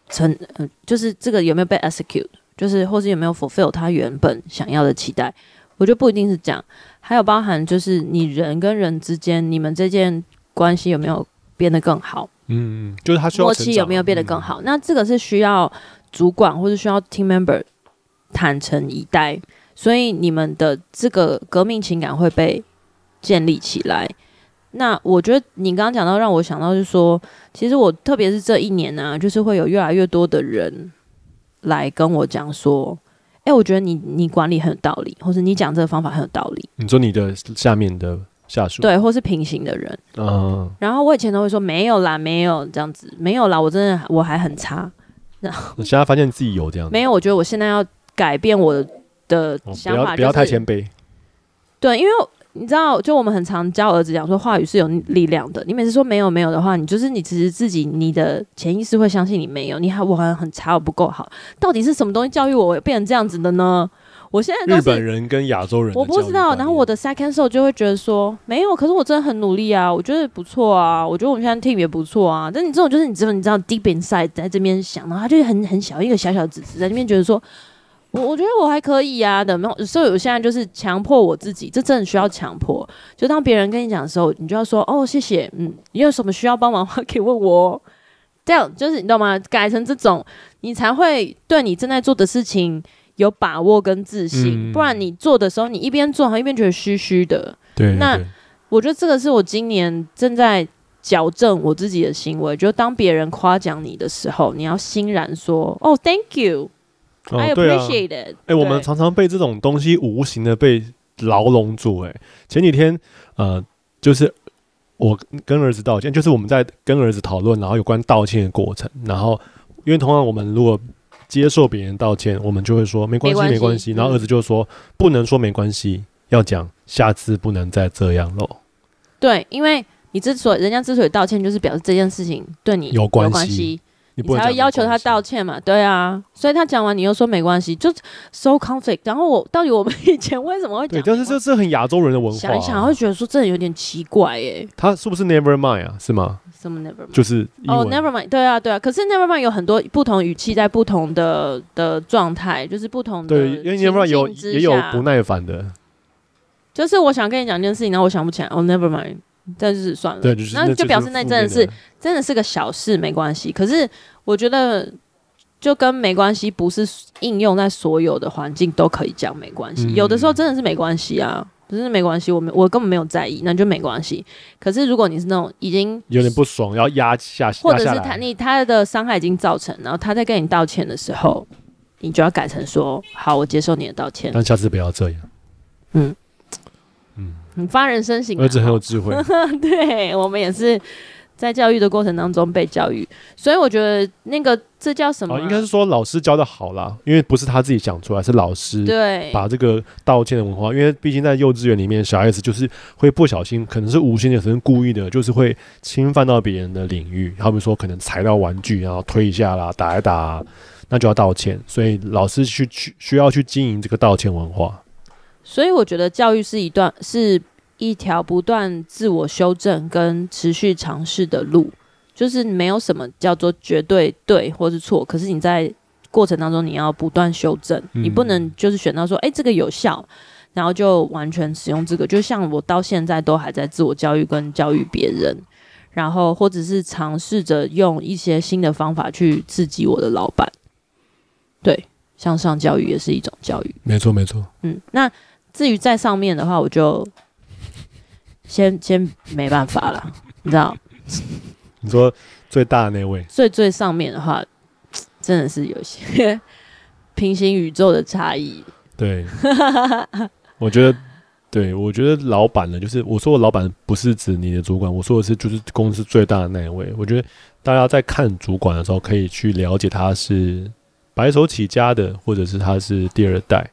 成，呃，就是这个有没有被 execute，就是或是有没有 fulfill 他原本想要的期待。我觉得不一定是这样。还有包含就是你人跟人之间，你们这件关系有没有变得更好？嗯，就是他需要默契有没有变得更好？嗯、那这个是需要主管或者需要 team member 坦诚以待，所以你们的这个革命情感会被建立起来。那我觉得你刚刚讲到，让我想到就是说，其实我特别是这一年呢、啊，就是会有越来越多的人来跟我讲说。哎、欸，我觉得你你管理很有道理，或者你讲这个方法很有道理。你说你的下面的下属，对，或是平行的人，嗯。然后我以前都会说没有啦，没有这样子，没有啦，我真的我还很差。然后我现在发现自己有这样，没有。我觉得我现在要改变我的想法，就是，哦，不要，不要太谦卑。对，因为。你知道，就我们很常教儿子讲说，话语是有力量的。你每次说没有没有的话，你就是你其实自己你的潜意识会相信你没有。你还我好像很差，我不够好。到底是什么东西教育我变成这样子的呢？我现在日本人跟亚洲人，我不知道。然后我的 second soul 就会觉得说没有，可是我真的很努力啊，我觉得不错啊，我觉得我们现在 team 也不错啊。但你这种就是你知道你知道 deep inside 在这边想，然后他就很很小一个小小的子子在那边觉得说。我我觉得我还可以呀、啊，的没有，所以我现在就是强迫我自己，这真的需要强迫。就当别人跟你讲的时候，你就要说哦，谢谢，嗯，你有什么需要帮忙的话可以问我。这样就是你懂吗？改成这种，你才会对你正在做的事情有把握跟自信。嗯、不然你做的时候，你一边做，还一边觉得虚虚的。对。那我觉得这个是我今年正在矫正我自己的行为。就当别人夸奖你的时候，你要欣然说哦，Thank you。哦、I appreciate it。哎、欸，我们常常被这种东西无形的被牢笼住、欸。哎，前几天，呃，就是我跟儿子道歉，就是我们在跟儿子讨论，然后有关道歉的过程。然后，因为通常我们如果接受别人道歉，我们就会说没关系，没关系。然后儿子就说、嗯、不能说没关系，要讲下次不能再这样喽。对，因为你之所以人家之所以道歉，就是表示这件事情对你有关系。你才会要求他道歉嘛？对啊，所以他讲完你又说没关系，就 so conflict。然后我到底我们以前为什么会讲？对，但是这是很亚洲人的文化、啊。想一想，会觉得说这有点奇怪耶、欸。他是不是 never mind 啊？是吗？什么 never mind？就是哦、oh,，never mind。对啊，对啊。可是 never mind 有很多不同语气，在不同的的状态，就是不同的。对，因为 never mind 有也有不耐烦的。就是我想跟你讲一件事情，然后我想不起来。哦、oh,，never mind。但是算了，对，就是、那就表示那真的是真的是个小事，没关系。可是我觉得就跟没关系，不是应用在所有的环境都可以讲没关系。嗯、有的时候真的是没关系啊，不是没关系，我没我根本没有在意，那就没关系。可是如果你是那种已经有点不爽，要压下，或者是他你他的伤害已经造成，然后他在跟你道歉的时候，你就要改成说好，我接受你的道歉，但下次不要这样。嗯嗯，很发人深省，儿子很有智慧。对我们也是。在教育的过程当中被教育，所以我觉得那个这叫什么、啊？哦，应该是说老师教的好啦，因为不是他自己讲出来，是老师对把这个道歉的文化。因为毕竟在幼稚园里面，小孩子就是会不小心，可能是无心的，可能是故意的，就是会侵犯到别人的领域。他们说可能踩到玩具，然后推一下啦，打一打，那就要道歉。所以老师去去需要去经营这个道歉文化。所以我觉得教育是一段是。一条不断自我修正跟持续尝试的路，就是没有什么叫做绝对对或是错。可是你在过程当中，你要不断修正，你不能就是选到说，哎、欸，这个有效，然后就完全使用这个。就像我到现在都还在自我教育跟教育别人，然后或者是尝试着用一些新的方法去刺激我的老板。对，向上教育也是一种教育。没错，没错。嗯，那至于在上面的话，我就。先先没办法了，你知道？你说最大的那位，最最上面的话，真的是有些 平行宇宙的差异。对，我觉得，对我觉得老板呢，就是我说我老板不是指你的主管，我说的是就是公司最大的那一位。我觉得大家在看主管的时候，可以去了解他是白手起家的，或者是他是第二代。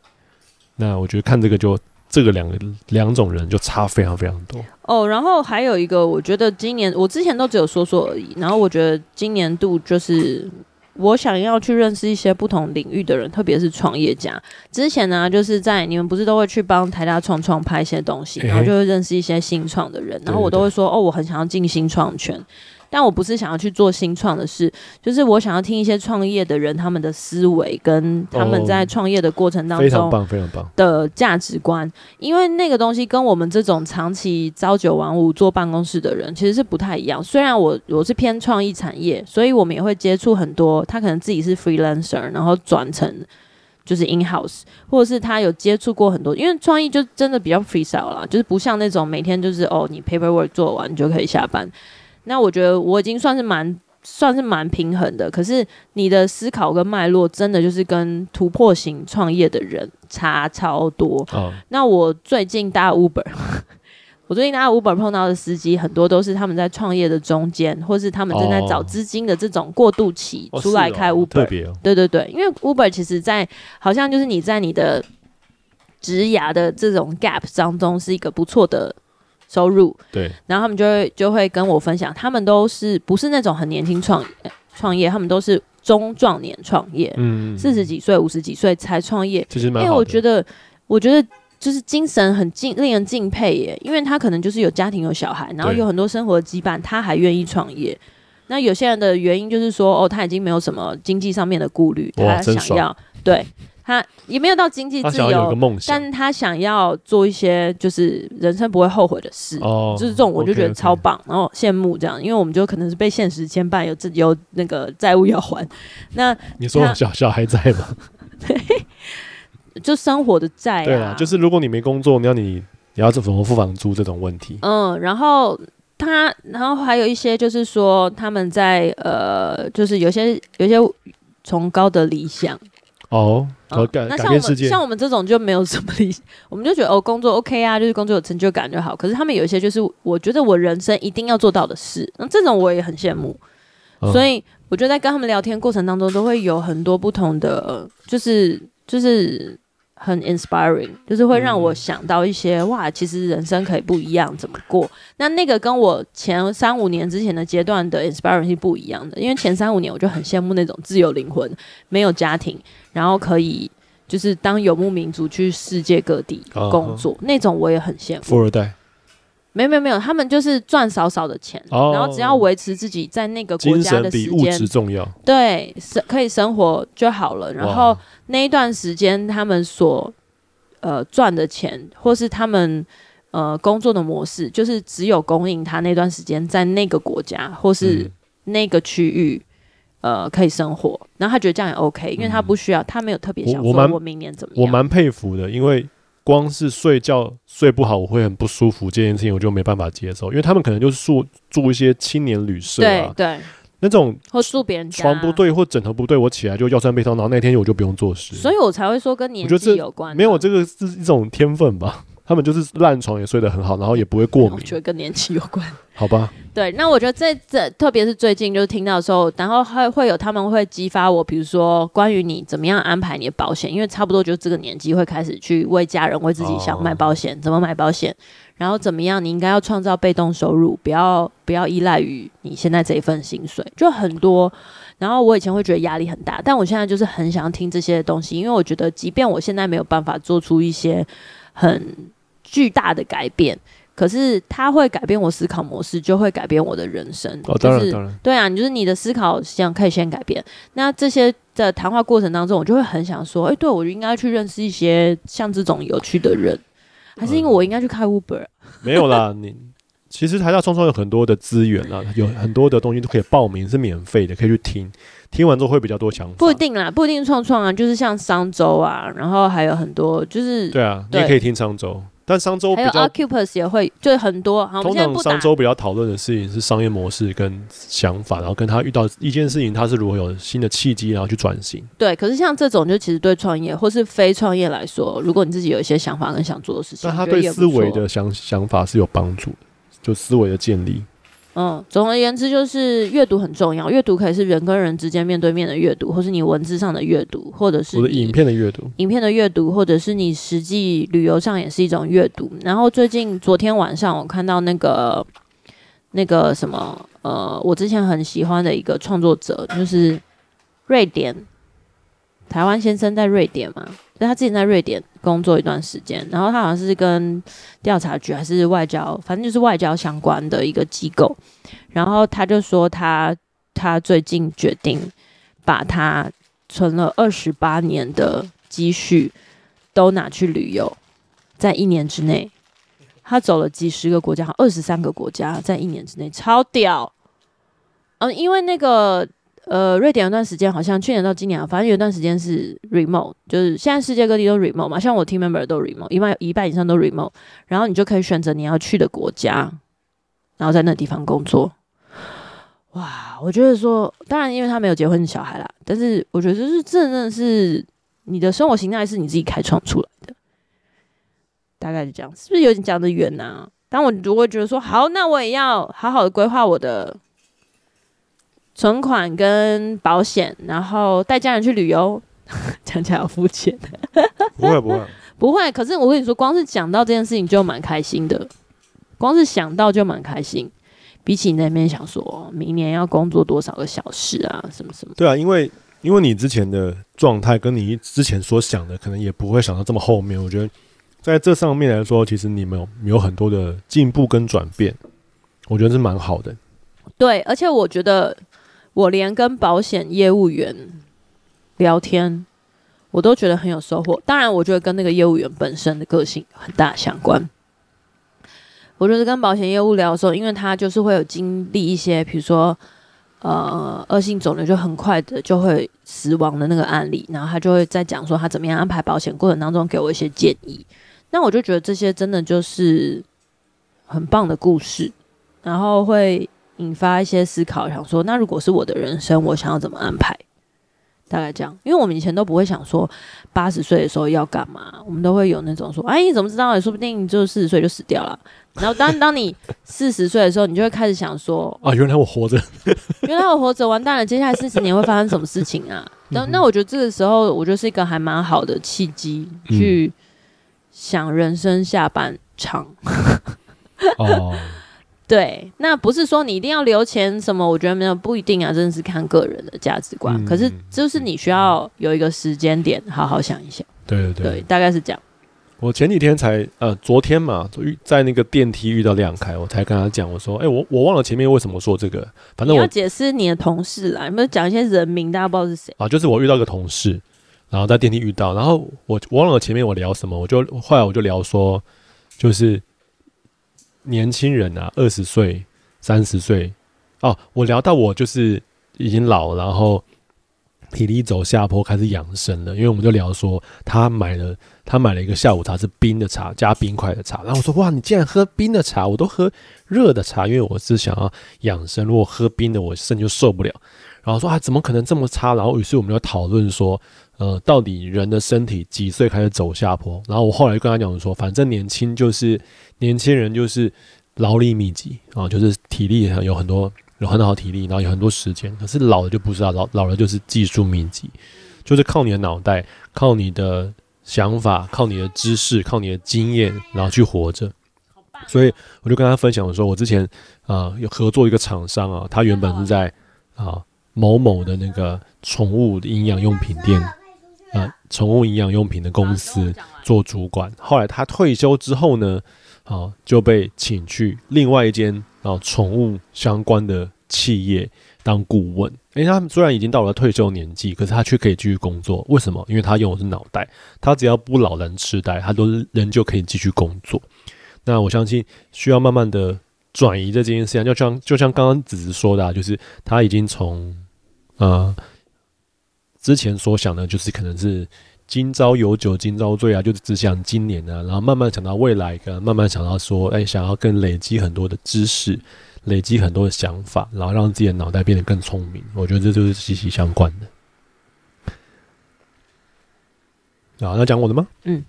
那我觉得看这个就。这个两个两种人就差非常非常多哦。然后还有一个，我觉得今年我之前都只有说说而已。然后我觉得今年度就是我想要去认识一些不同领域的人，特别是创业家。之前呢，就是在你们不是都会去帮台大创创拍一些东西，然后就会认识一些新创的人。然后我都会说哦，我很想要进新创圈。但我不是想要去做新创的事，就是我想要听一些创业的人他们的思维跟他们在创业的过程当中非常棒、非常棒的价值观，因为那个东西跟我们这种长期朝九晚五坐办公室的人其实是不太一样。虽然我我是偏创意产业，所以我们也会接触很多，他可能自己是 freelancer，然后转成就是 in house，或者是他有接触过很多，因为创意就真的比较 freestyle 啦，就是不像那种每天就是哦，你 paperwork 做完就可以下班。那我觉得我已经算是蛮算是蛮平衡的，可是你的思考跟脉络真的就是跟突破型创业的人差超多。哦。那我最近搭 Uber，我最近搭 Uber 碰到的司机很多都是他们在创业的中间，或是他们正在找资金的这种过渡期出来开 Uber。对对对，因为 Uber 其实在好像就是你在你的职涯的这种 gap 当中是一个不错的。收入对，然后他们就会就会跟我分享，他们都是不是那种很年轻创创业，他们都是中壮年创业，嗯，四十几岁、五十几岁才创业，其实蛮好的。因为我觉得，我觉得就是精神很敬，令人敬佩耶。因为他可能就是有家庭、有小孩，然后有很多生活的羁绊，他还愿意创业。那有些人的原因就是说，哦，他已经没有什么经济上面的顾虑，他想要对。他也没有到经济自由，但他想要做一些就是人生不会后悔的事，哦、就是这种我就觉得超棒，okay, okay. 然后羡慕这样，因为我们就可能是被现实牵绊，有这有那个债务要还。那你说小小孩在吗？对，就生活的债啊。对啊，就是如果你没工作，你要你你要怎么付房租这种问题。嗯，然后他，然后还有一些就是说他们在呃，就是有些有些崇高的理想。哦，那像我们像我们这种就没有什么理，我们就觉得哦，工作 OK 啊，就是工作有成就感就好。可是他们有一些就是我觉得我人生一定要做到的事，那这种我也很羡慕。嗯、所以我觉得在跟他们聊天过程当中，都会有很多不同的，就是就是。很 inspiring，就是会让我想到一些、嗯、哇，其实人生可以不一样，怎么过？那那个跟我前三五年之前的阶段的 inspiring 是不一样的，因为前三五年我就很羡慕那种自由灵魂，没有家庭，然后可以就是当游牧民族去世界各地工作，哦、那种我也很羡慕。富二代。没有没有没有，他们就是赚少少的钱，哦、然后只要维持自己在那个国家的时间，比物质重要。对，生可以生活就好了。然后那一段时间，他们所呃赚的钱，或是他们呃工作的模式，就是只有供应他那段时间在那个国家或是那个区域呃可以生活，然后他觉得这样也 OK，因为他不需要，他没有特别想说我明年怎么样。我蛮佩服的，因为光是睡觉睡不好，我会很不舒服这件事情，我就没办法接受，因为他们可能就是住住一些青年旅社啊，对对。那种或住别人床不对或枕头不对，我起来就腰酸背痛，然后那天我就不用做事。所以我才会说跟年纪有关。没有，这个是一种天分吧。他们就是烂床也睡得很好，然后也不会过 敏。我觉得跟年纪有关。好吧。对，那我觉得这这特别是最近就是听到的时候，然后还会有他们会激发我，比如说关于你怎么样安排你的保险，因为差不多就是这个年纪会开始去为家人为自己想买保险，哦、怎么买保险。然后怎么样？你应该要创造被动收入，不要不要依赖于你现在这一份薪水，就很多。然后我以前会觉得压力很大，但我现在就是很想听这些东西，因为我觉得，即便我现在没有办法做出一些很巨大的改变，可是它会改变我思考模式，就会改变我的人生。哦，当然，当然，对啊，你就是你的思考想可以先改变。那这些的谈话过程当中，我就会很想说，哎，对，我就应该去认识一些像这种有趣的人。还是因为我应该去开 Uber？、嗯、没有啦，你其实台大创创有很多的资源啊，有很多的东西都可以报名，是免费的，可以去听。听完之后会比较多想法。不一定啦，不一定创创啊，就是像商周啊，然后还有很多，就是对啊，你也可以听商周。但商周比较还有 Ocupus 也会，就是很多。好，通常商周比较讨论的事情是商业模式跟想法，然后跟他遇到一件事情，他是如何有新的契机，然后去转型。对，可是像这种，就其实对创业或是非创业来说，如果你自己有一些想法跟想做的事情，那他对思维的想想法是有帮助的，就思维的建立。嗯，总而言之，就是阅读很重要。阅读可以是人跟人之间面对面的阅读，或是你文字上的阅读，或者是我的影片的阅读，影片的阅读，或者是你实际旅游上也是一种阅读。然后最近昨天晚上我看到那个那个什么呃，我之前很喜欢的一个创作者，就是瑞典台湾先生在瑞典嘛。所以他之前在瑞典工作一段时间，然后他好像是跟调查局还是外交，反正就是外交相关的一个机构。然后他就说他他最近决定把他存了二十八年的积蓄都拿去旅游，在一年之内，他走了几十个国家，二十三个国家，在一年之内，超屌。嗯，因为那个。呃，瑞典有段时间，好像去年到今年啊，反正有段时间是 remote，就是现在世界各地都 remote 嘛，像我 team member 都 remote，一半一半以上都 remote，然后你就可以选择你要去的国家，然后在那地方工作。哇，我觉得说，当然因为他没有结婚小孩啦，但是我觉得就是真的是你的生活形态是你自己开创出来的，大概是这样，是不是有点讲得远呢？但我如果觉得说好，那我也要好好的规划我的。存款跟保险，然后带家人去旅游，讲起来好肤浅。不会不会 不会，可是我跟你说，光是讲到这件事情就蛮开心的，光是想到就蛮开心。比起你那边想说明年要工作多少个小时啊，什么什么。对啊，因为因为你之前的状态跟你之前所想的，可能也不会想到这么后面。我觉得在这上面来说，其实你们有有很多的进步跟转变，我觉得是蛮好的。对，而且我觉得。我连跟保险业务员聊天，我都觉得很有收获。当然，我觉得跟那个业务员本身的个性很大相关。我觉得跟保险业务聊的时候，因为他就是会有经历一些，比如说呃恶性肿瘤就很快的就会死亡的那个案例，然后他就会在讲说他怎么样安排保险过程当中给我一些建议。那我就觉得这些真的就是很棒的故事，然后会。引发一些思考，想说，那如果是我的人生，我想要怎么安排？大概这样，因为我们以前都不会想说八十岁的时候要干嘛，我们都会有那种说，哎，你怎么知道？你说不定就四十岁就死掉了。然后当 当你四十岁的时候，你就会开始想说，啊，原来我活着，原来我活着，完蛋了，接下来四十年会发生什么事情啊？那那我觉得这个时候，我觉得是一个还蛮好的契机，去想人生下半场。哦。对，那不是说你一定要留钱什么，我觉得没有不一定啊，真的是看个人的价值观。嗯、可是就是你需要有一个时间点，好好想一想。对对对，对，大概是这样。我前几天才呃，昨天嘛，在那个电梯遇到亮凯，我才跟他讲，我说，哎、欸，我我忘了前面为什么说这个，反正我你要解释你的同事啦，有没有讲一些人名，大家不知道是谁啊？就是我遇到一个同事，然后在电梯遇到，然后我我忘了前面我聊什么，我就后来我就聊说，就是。年轻人啊，二十岁、三十岁，哦，我聊到我就是已经老，然后体力走下坡，开始养生了。因为我们就聊说，他买了他买了一个下午茶，是冰的茶加冰块的茶。然后我说哇，你竟然喝冰的茶，我都喝热的茶，因为我是想要养生，如果喝冰的，我肾就受不了。然后说啊，怎么可能这么差？然后于是我们就讨论说，呃，到底人的身体几岁开始走下坡？然后我后来就跟他讲说，反正年轻就是年轻人就是劳力密集啊，就是体力有很多有很好体力，然后有很多时间。可是老了就不知道，老老了就是技术密集，就是靠你的脑袋，靠你的想法，靠你的知识，靠你的经验，然后去活着。所以我就跟他分享说，我之前啊、呃、有合作一个厂商啊，他原本是在啊。某某的那个宠物营养用品店，啊，宠物营养用品的公司做主管。后来他退休之后呢，啊，就被请去另外一间啊宠物相关的企业当顾问。诶，他虽然已经到了退休年纪，可是他却可以继续工作。为什么？因为他用的是脑袋，他只要不老人痴呆，他都仍旧可以继续工作。那我相信需要慢慢的转移这件事情，就像就像刚刚子子说的啊，就是他已经从呃，之前所想的，就是可能是今朝有酒今朝醉啊，就是只想今年啊，然后慢慢想到未来，跟慢慢想到说，哎，想要更累积很多的知识，累积很多的想法，然后让自己的脑袋变得更聪明。我觉得这就是息息相关的。啊，要讲我的吗？嗯。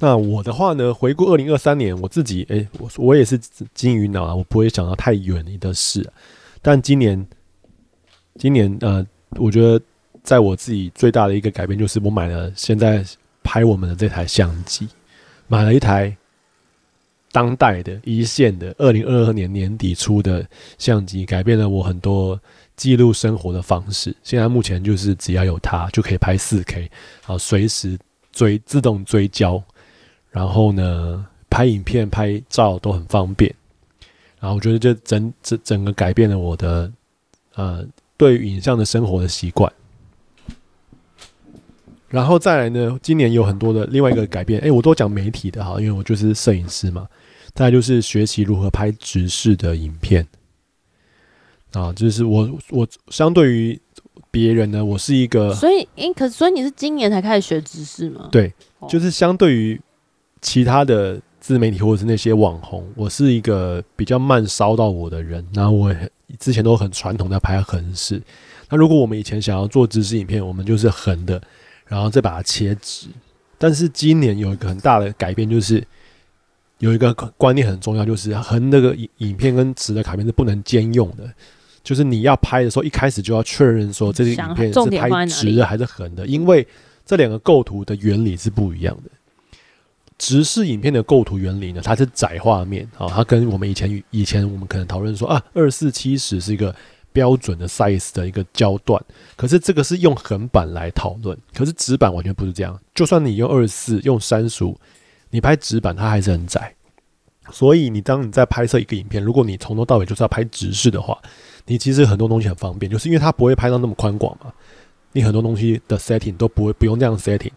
那我的话呢？回顾二零二三年，我自己，哎，我我也是金鱼脑啊，我不会想到太远的事，但今年。今年呃，我觉得在我自己最大的一个改变就是我买了现在拍我们的这台相机，买了一台当代的一线的二零二二年年底出的相机，改变了我很多记录生活的方式。现在目前就是只要有它就可以拍四 K，啊，随时追自动追焦，然后呢拍影片拍照都很方便。然后我觉得这整整整个改变了我的呃。对于影像的生活的习惯，然后再来呢，今年有很多的另外一个改变。诶，我都讲媒体的哈，因为我就是摄影师嘛。再来就是学习如何拍直视的影片啊，就是我我相对于别人呢，我是一个，所以诶，可所以你是今年才开始学直视吗？对，就是相对于其他的自媒体或者是那些网红，我是一个比较慢烧到我的人，然后我。之前都很传统的拍横式，那如果我们以前想要做直视影片，我们就是横的，然后再把它切直。但是今年有一个很大的改变，就是有一个观念很重要，就是横那个影影片跟直的卡片是不能兼用的。就是你要拍的时候，一开始就要确认说这个影片是拍直的还是横的，因为这两个构图的原理是不一样的。直视影片的构图原理呢，它是窄画面啊，它跟我们以前以前我们可能讨论说啊，二四七十是一个标准的 size 的一个焦段，可是这个是用横版来讨论，可是直版完全不是这样。就算你用二四用三十五，你拍直版它还是很窄。所以你当你在拍摄一个影片，如果你从头到尾就是要拍直视的话，你其实很多东西很方便，就是因为它不会拍到那么宽广嘛，你很多东西的 setting 都不会不用这样 setting。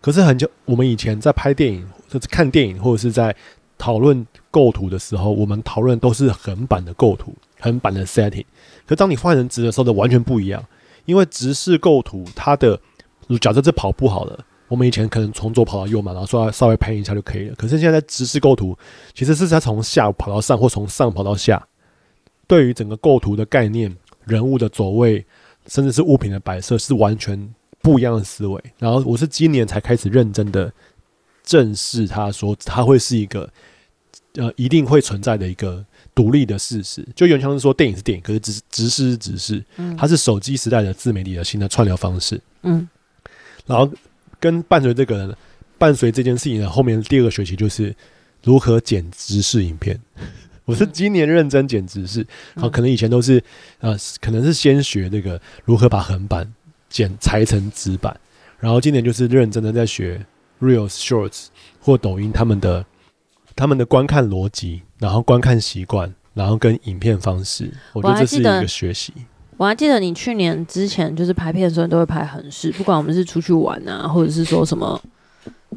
可是很久，我们以前在拍电影。就是看电影或者是在讨论构图的时候，我们讨论都是横版的构图、横版的 setting。可当你换成直的时候，的完全不一样。因为直视构图，它的假设这跑步好了，我们以前可能从左跑到右嘛，然后稍微稍微拍一下就可以了。可是现在在直视构图，其实是在从下跑到上，或从上跑到下。对于整个构图的概念、人物的走位，甚至是物品的摆设，是完全不一样的思维。然后我是今年才开始认真的。正视它说，它会是一个呃，一定会存在的一个独立的事实。就原像是说，电影是电影，可是直直视是直视，它是手机时代的自媒体的新的串流方式。嗯，然后跟伴随这个伴随这件事情的后面第二个学期就是如何剪直视影片。我是今年认真剪直视，好，可能以前都是呃，可能是先学那个如何把横版剪裁成直板，然后今年就是认真的在学。Reels、Shorts 或抖音，他们的他们的观看逻辑，然后观看习惯，然后跟影片方式，我觉得这是一个学习。我还记得你去年之前就是拍片的时候，你都会拍横式，不管我们是出去玩啊，或者是说什么，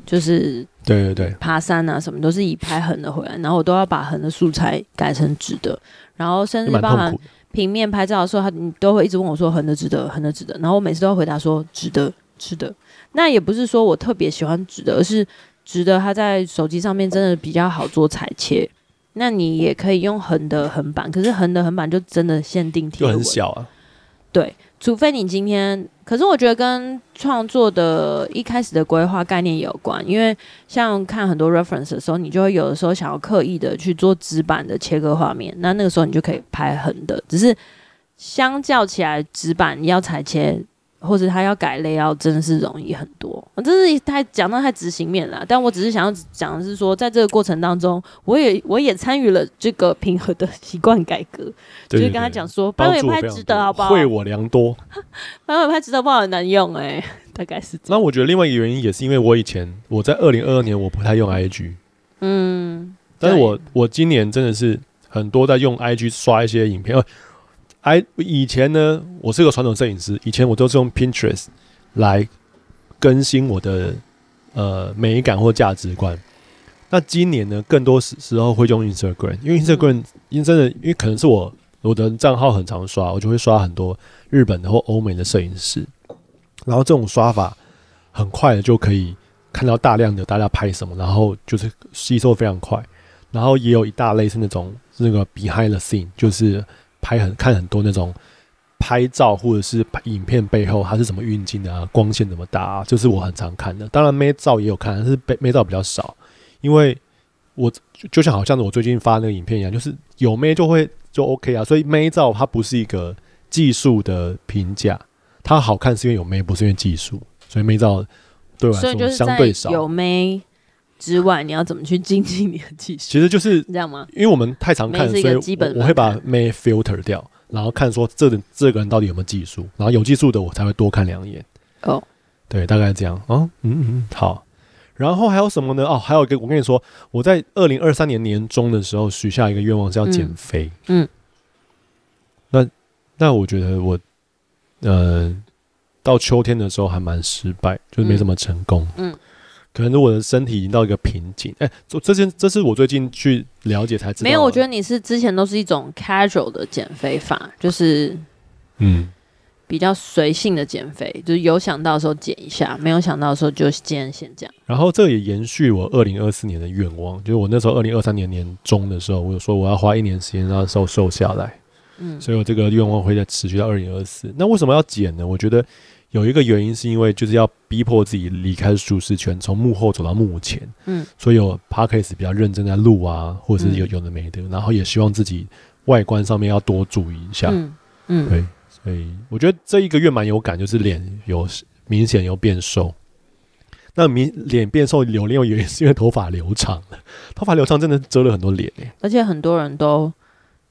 就是对对对，爬山啊什么，都是以拍横的回来，然后我都要把横的素材改成直的，然后甚至包含平面拍照的时候，他你都会一直问我说横的直的，横的直的，然后我每次都会回答说直的，直的。那也不是说我特别喜欢直的，而是直的它在手机上面真的比较好做裁切。那你也可以用横的横版，可是横的横版就真的限定贴，就很小啊。对，除非你今天，可是我觉得跟创作的一开始的规划概念有关，因为像看很多 reference 的时候，你就会有的时候想要刻意的去做直板的切割画面，那那个时候你就可以拍横的，只是相较起来，直板你要裁切。或者他要改 layout，真的是容易很多。我真是太讲到太执行面了，但我只是想要讲的是说，在这个过程当中，我也我也参与了这个平和的习惯改革，就是跟他讲说，版尾拍值得好不好？惠我良多，版尾拍值得不好很难用哎、欸，大概是这样。那我觉得另外一个原因也是因为我以前我在二零二二年我不太用 IG，嗯，但是我我今年真的是很多在用 IG 刷一些影片。哎，以前呢，我是个传统摄影师，以前我都是用 Pinterest 来更新我的呃美感或价值观。那今年呢，更多时时候会用 Instagram，因为 Instagram 因真的，因为可能是我我的账号很常刷，我就会刷很多日本的或欧美的摄影师。然后这种刷法很快的就可以看到大量的大家拍什么，然后就是吸收非常快。然后也有一大类是那种那个 behind the scene，就是。拍很看很多那种拍照或者是拍影片背后它是怎么运镜的啊，光线怎么打啊，就是我很常看的。当然妹照也有看，但是妹照比较少，因为我就像好像我最近发那个影片一样，就是有妹就会就 OK 啊。所以妹照它不是一个技术的评价，它好看是因为有妹，不是因为技术。所以妹照对我来说相对少。有妹之外，你要怎么去精进你的技术？其实就是这样吗？因为我们太常看，所以我会把 May filter 掉，然后看说这这个人到底有没有技术，然后有技术的我才会多看两眼。哦，对，大概这样。哦，嗯嗯，好。然后还有什么呢？哦，还有一个，我跟你说，我在二零二三年年中的时候许下一个愿望是要减肥。嗯。嗯，那那我觉得我，呃，到秋天的时候还蛮失败，就是没怎么成功。嗯。嗯可能我的身体已经到一个瓶颈，哎，这这件这是我最近去了解才知道。没有，我觉得你是之前都是一种 casual 的减肥法，就是嗯，比较随性的减肥，就是有想到的时候减一下，没有想到的时候就今天先这样。然后这也延续我二零二四年的愿望，就是我那时候二零二三年年中的时候，我有说我要花一年时间让瘦瘦下来，嗯，所以我这个愿望会再持续到二零二四。那为什么要减呢？我觉得。有一个原因是因为就是要逼迫自己离开舒适圈，从幕后走到幕前。嗯，所以有 Podcast 比较认真在录啊，或者是有有的没的，然后也希望自己外观上面要多注意一下。嗯嗯，对，所以我觉得这一个月蛮有感，就是脸有明显有变瘦。那明脸变瘦有另外原因是因为头发留长了，头发留长真的遮了很多脸，而且很多人都。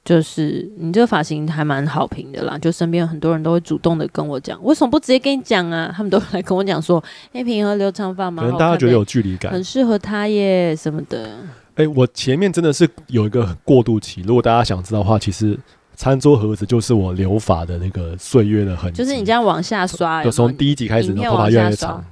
就是你这个发型还蛮好评的啦，就身边有很多人都会主动的跟我讲，为什么不直接跟你讲啊？他们都来跟我讲说，哎、欸，平和留长发吗？可能大家觉得有距离感，很适合他耶什么的。哎、欸，我前面真的是有一个过渡期，如果大家想知道的话，其实餐桌盒子就是我留发的那个岁月的痕迹，就是你这样往下刷，就从第一集开始，头发越来越长。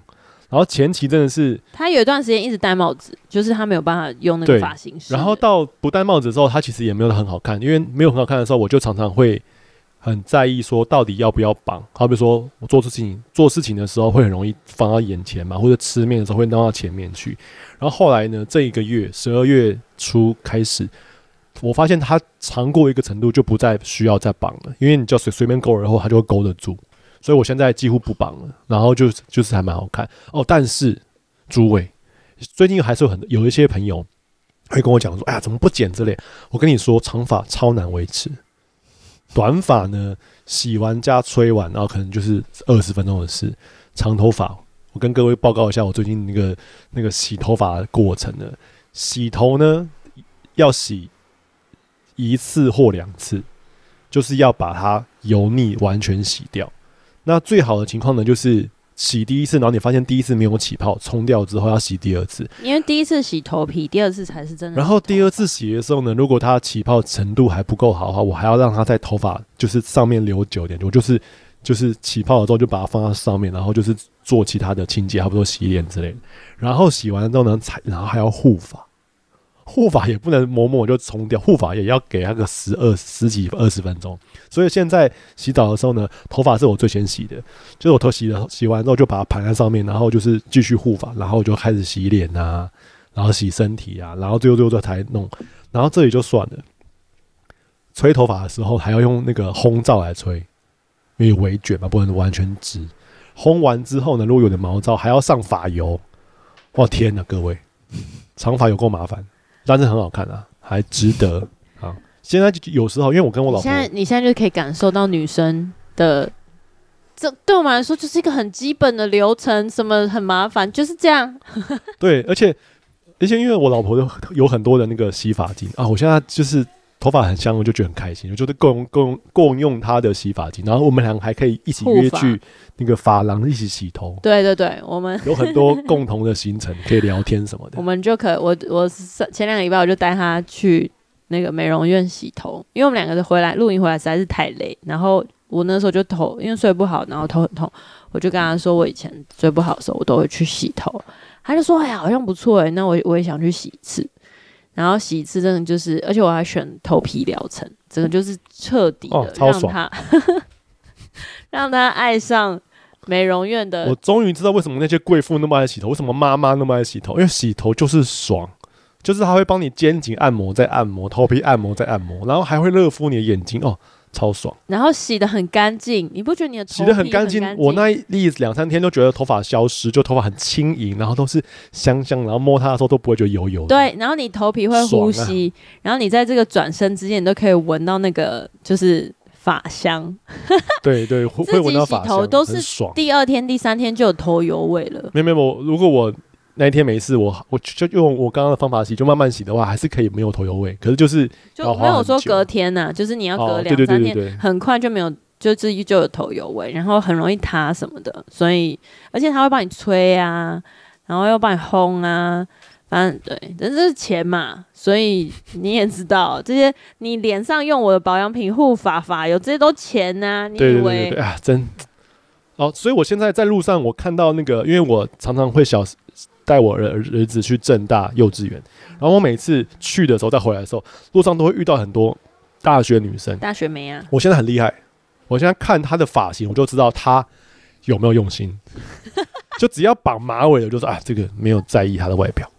然后前期真的是，他有一段时间一直戴帽子，就是他没有办法用那个发型师。然后到不戴帽子之后，他其实也没有很好看，因为没有很好看的时候，我就常常会很在意说到底要不要绑。好比说我做事情做事情的时候会很容易放到眼前嘛，或者吃面的时候会弄到前面去。然后后来呢，这一个月十二月初开始，我发现它长过一个程度就不再需要再绑了，因为你就随随便勾，然后它就会勾得住。所以我现在几乎不绑了，然后就就是还蛮好看哦。但是诸位，最近还是有很有一些朋友会跟我讲说：“哎呀，怎么不剪这类？”我跟你说，长发超难维持，短发呢，洗完加吹完，然后可能就是二十分钟的事。长头发，我跟各位报告一下我最近那个那个洗头发过程呢。洗头呢要洗一次或两次，就是要把它油腻完全洗掉。那最好的情况呢，就是洗第一次，然后你发现第一次没有起泡，冲掉之后要洗第二次，因为第一次洗头皮，第二次才是真的。然后第二次洗的时候呢，如果它起泡程度还不够好的话，我还要让它在头发就是上面留久点，我就是就是起泡了之后就把它放在上面，然后就是做其他的清洁，差不多洗脸之类的。然后洗完之后呢，才然后还要护发，护发也不能抹抹就冲掉，护发也要给它个十二十几二十分钟。所以现在洗澡的时候呢，头发是我最先洗的，就是我头洗了洗完之后就把它盘在上面，然后就是继续护发，然后就开始洗脸啊，然后洗身体啊，然后最后最后再才弄，然后这里就算了。吹头发的时候还要用那个烘罩来吹，因为微卷嘛，不能完全直。烘完之后呢，如果有点毛躁，还要上发油。哇天哪，各位，长发有够麻烦，但是很好看啊，还值得啊。现在就有时候，因为我跟我老婆，现在你现在就可以感受到女生的，这对我们来说就是一个很基本的流程，什么很麻烦，就是这样。对，而且而且因为我老婆有有很多的那个洗发精啊，我现在就是。头发很香，我就觉得很开心。我觉得共共共用他的洗发精，然后我们两个还可以一起约去那个发廊一起洗头。对对对，我们有很多共同的行程，可以聊天什么的。我们就可我我前两个礼拜我就带他去那个美容院洗头，因为我们两个是回来露营回来实在是太累，然后我那时候就头因为睡不好，然后头很痛，我就跟他说我以前睡不好的时候我都会去洗头，他就说哎呀好像不错哎，那我我也想去洗一次。然后洗一次真的就是，而且我还选头皮疗程，真的就是彻底的让他、哦、让他爱上美容院的。我终于知道为什么那些贵妇那么爱洗头，为什么妈妈那么爱洗头，因为洗头就是爽，就是他会帮你肩颈按摩再按摩，头皮按摩再按摩，然后还会热敷你的眼睛哦。超爽，然后洗的很干净，你不觉得你的头洗的很干净？我那一两三天都觉得头发消失，就头发很轻盈，然后都是香香，然后摸它的时候都不会觉得油油。对，然后你头皮会呼吸，啊、然后你在这个转身之间，你都可以闻到那个就是发香。对对，会闻到发香，都是爽。第二天、第三天就有头油味了。没有没有，如果我。那一天没事，我我就用我刚刚的方法洗，就慢慢洗的话，还是可以没有头油味。可是就是就没有说隔天呐、啊，就是你要隔两三天，很快就没有，就自己就有头油味，然后很容易塌什么的。所以而且他会帮你吹啊，然后又帮你烘啊，反正对，但是钱嘛，所以你也知道这些，你脸上用我的保养品、护发、发油这些都钱呐、啊。你以为？对对对对啊，真哦，所以我现在在路上，我看到那个，因为我常常会小。带我儿儿子去正大幼稚园，然后我每次去的时候，再回来的时候，路上都会遇到很多大学女生。大学没啊！我现在很厉害，我现在看她的发型，我就知道她有没有用心。就只要绑马尾的，就说啊，这个没有在意她的外表。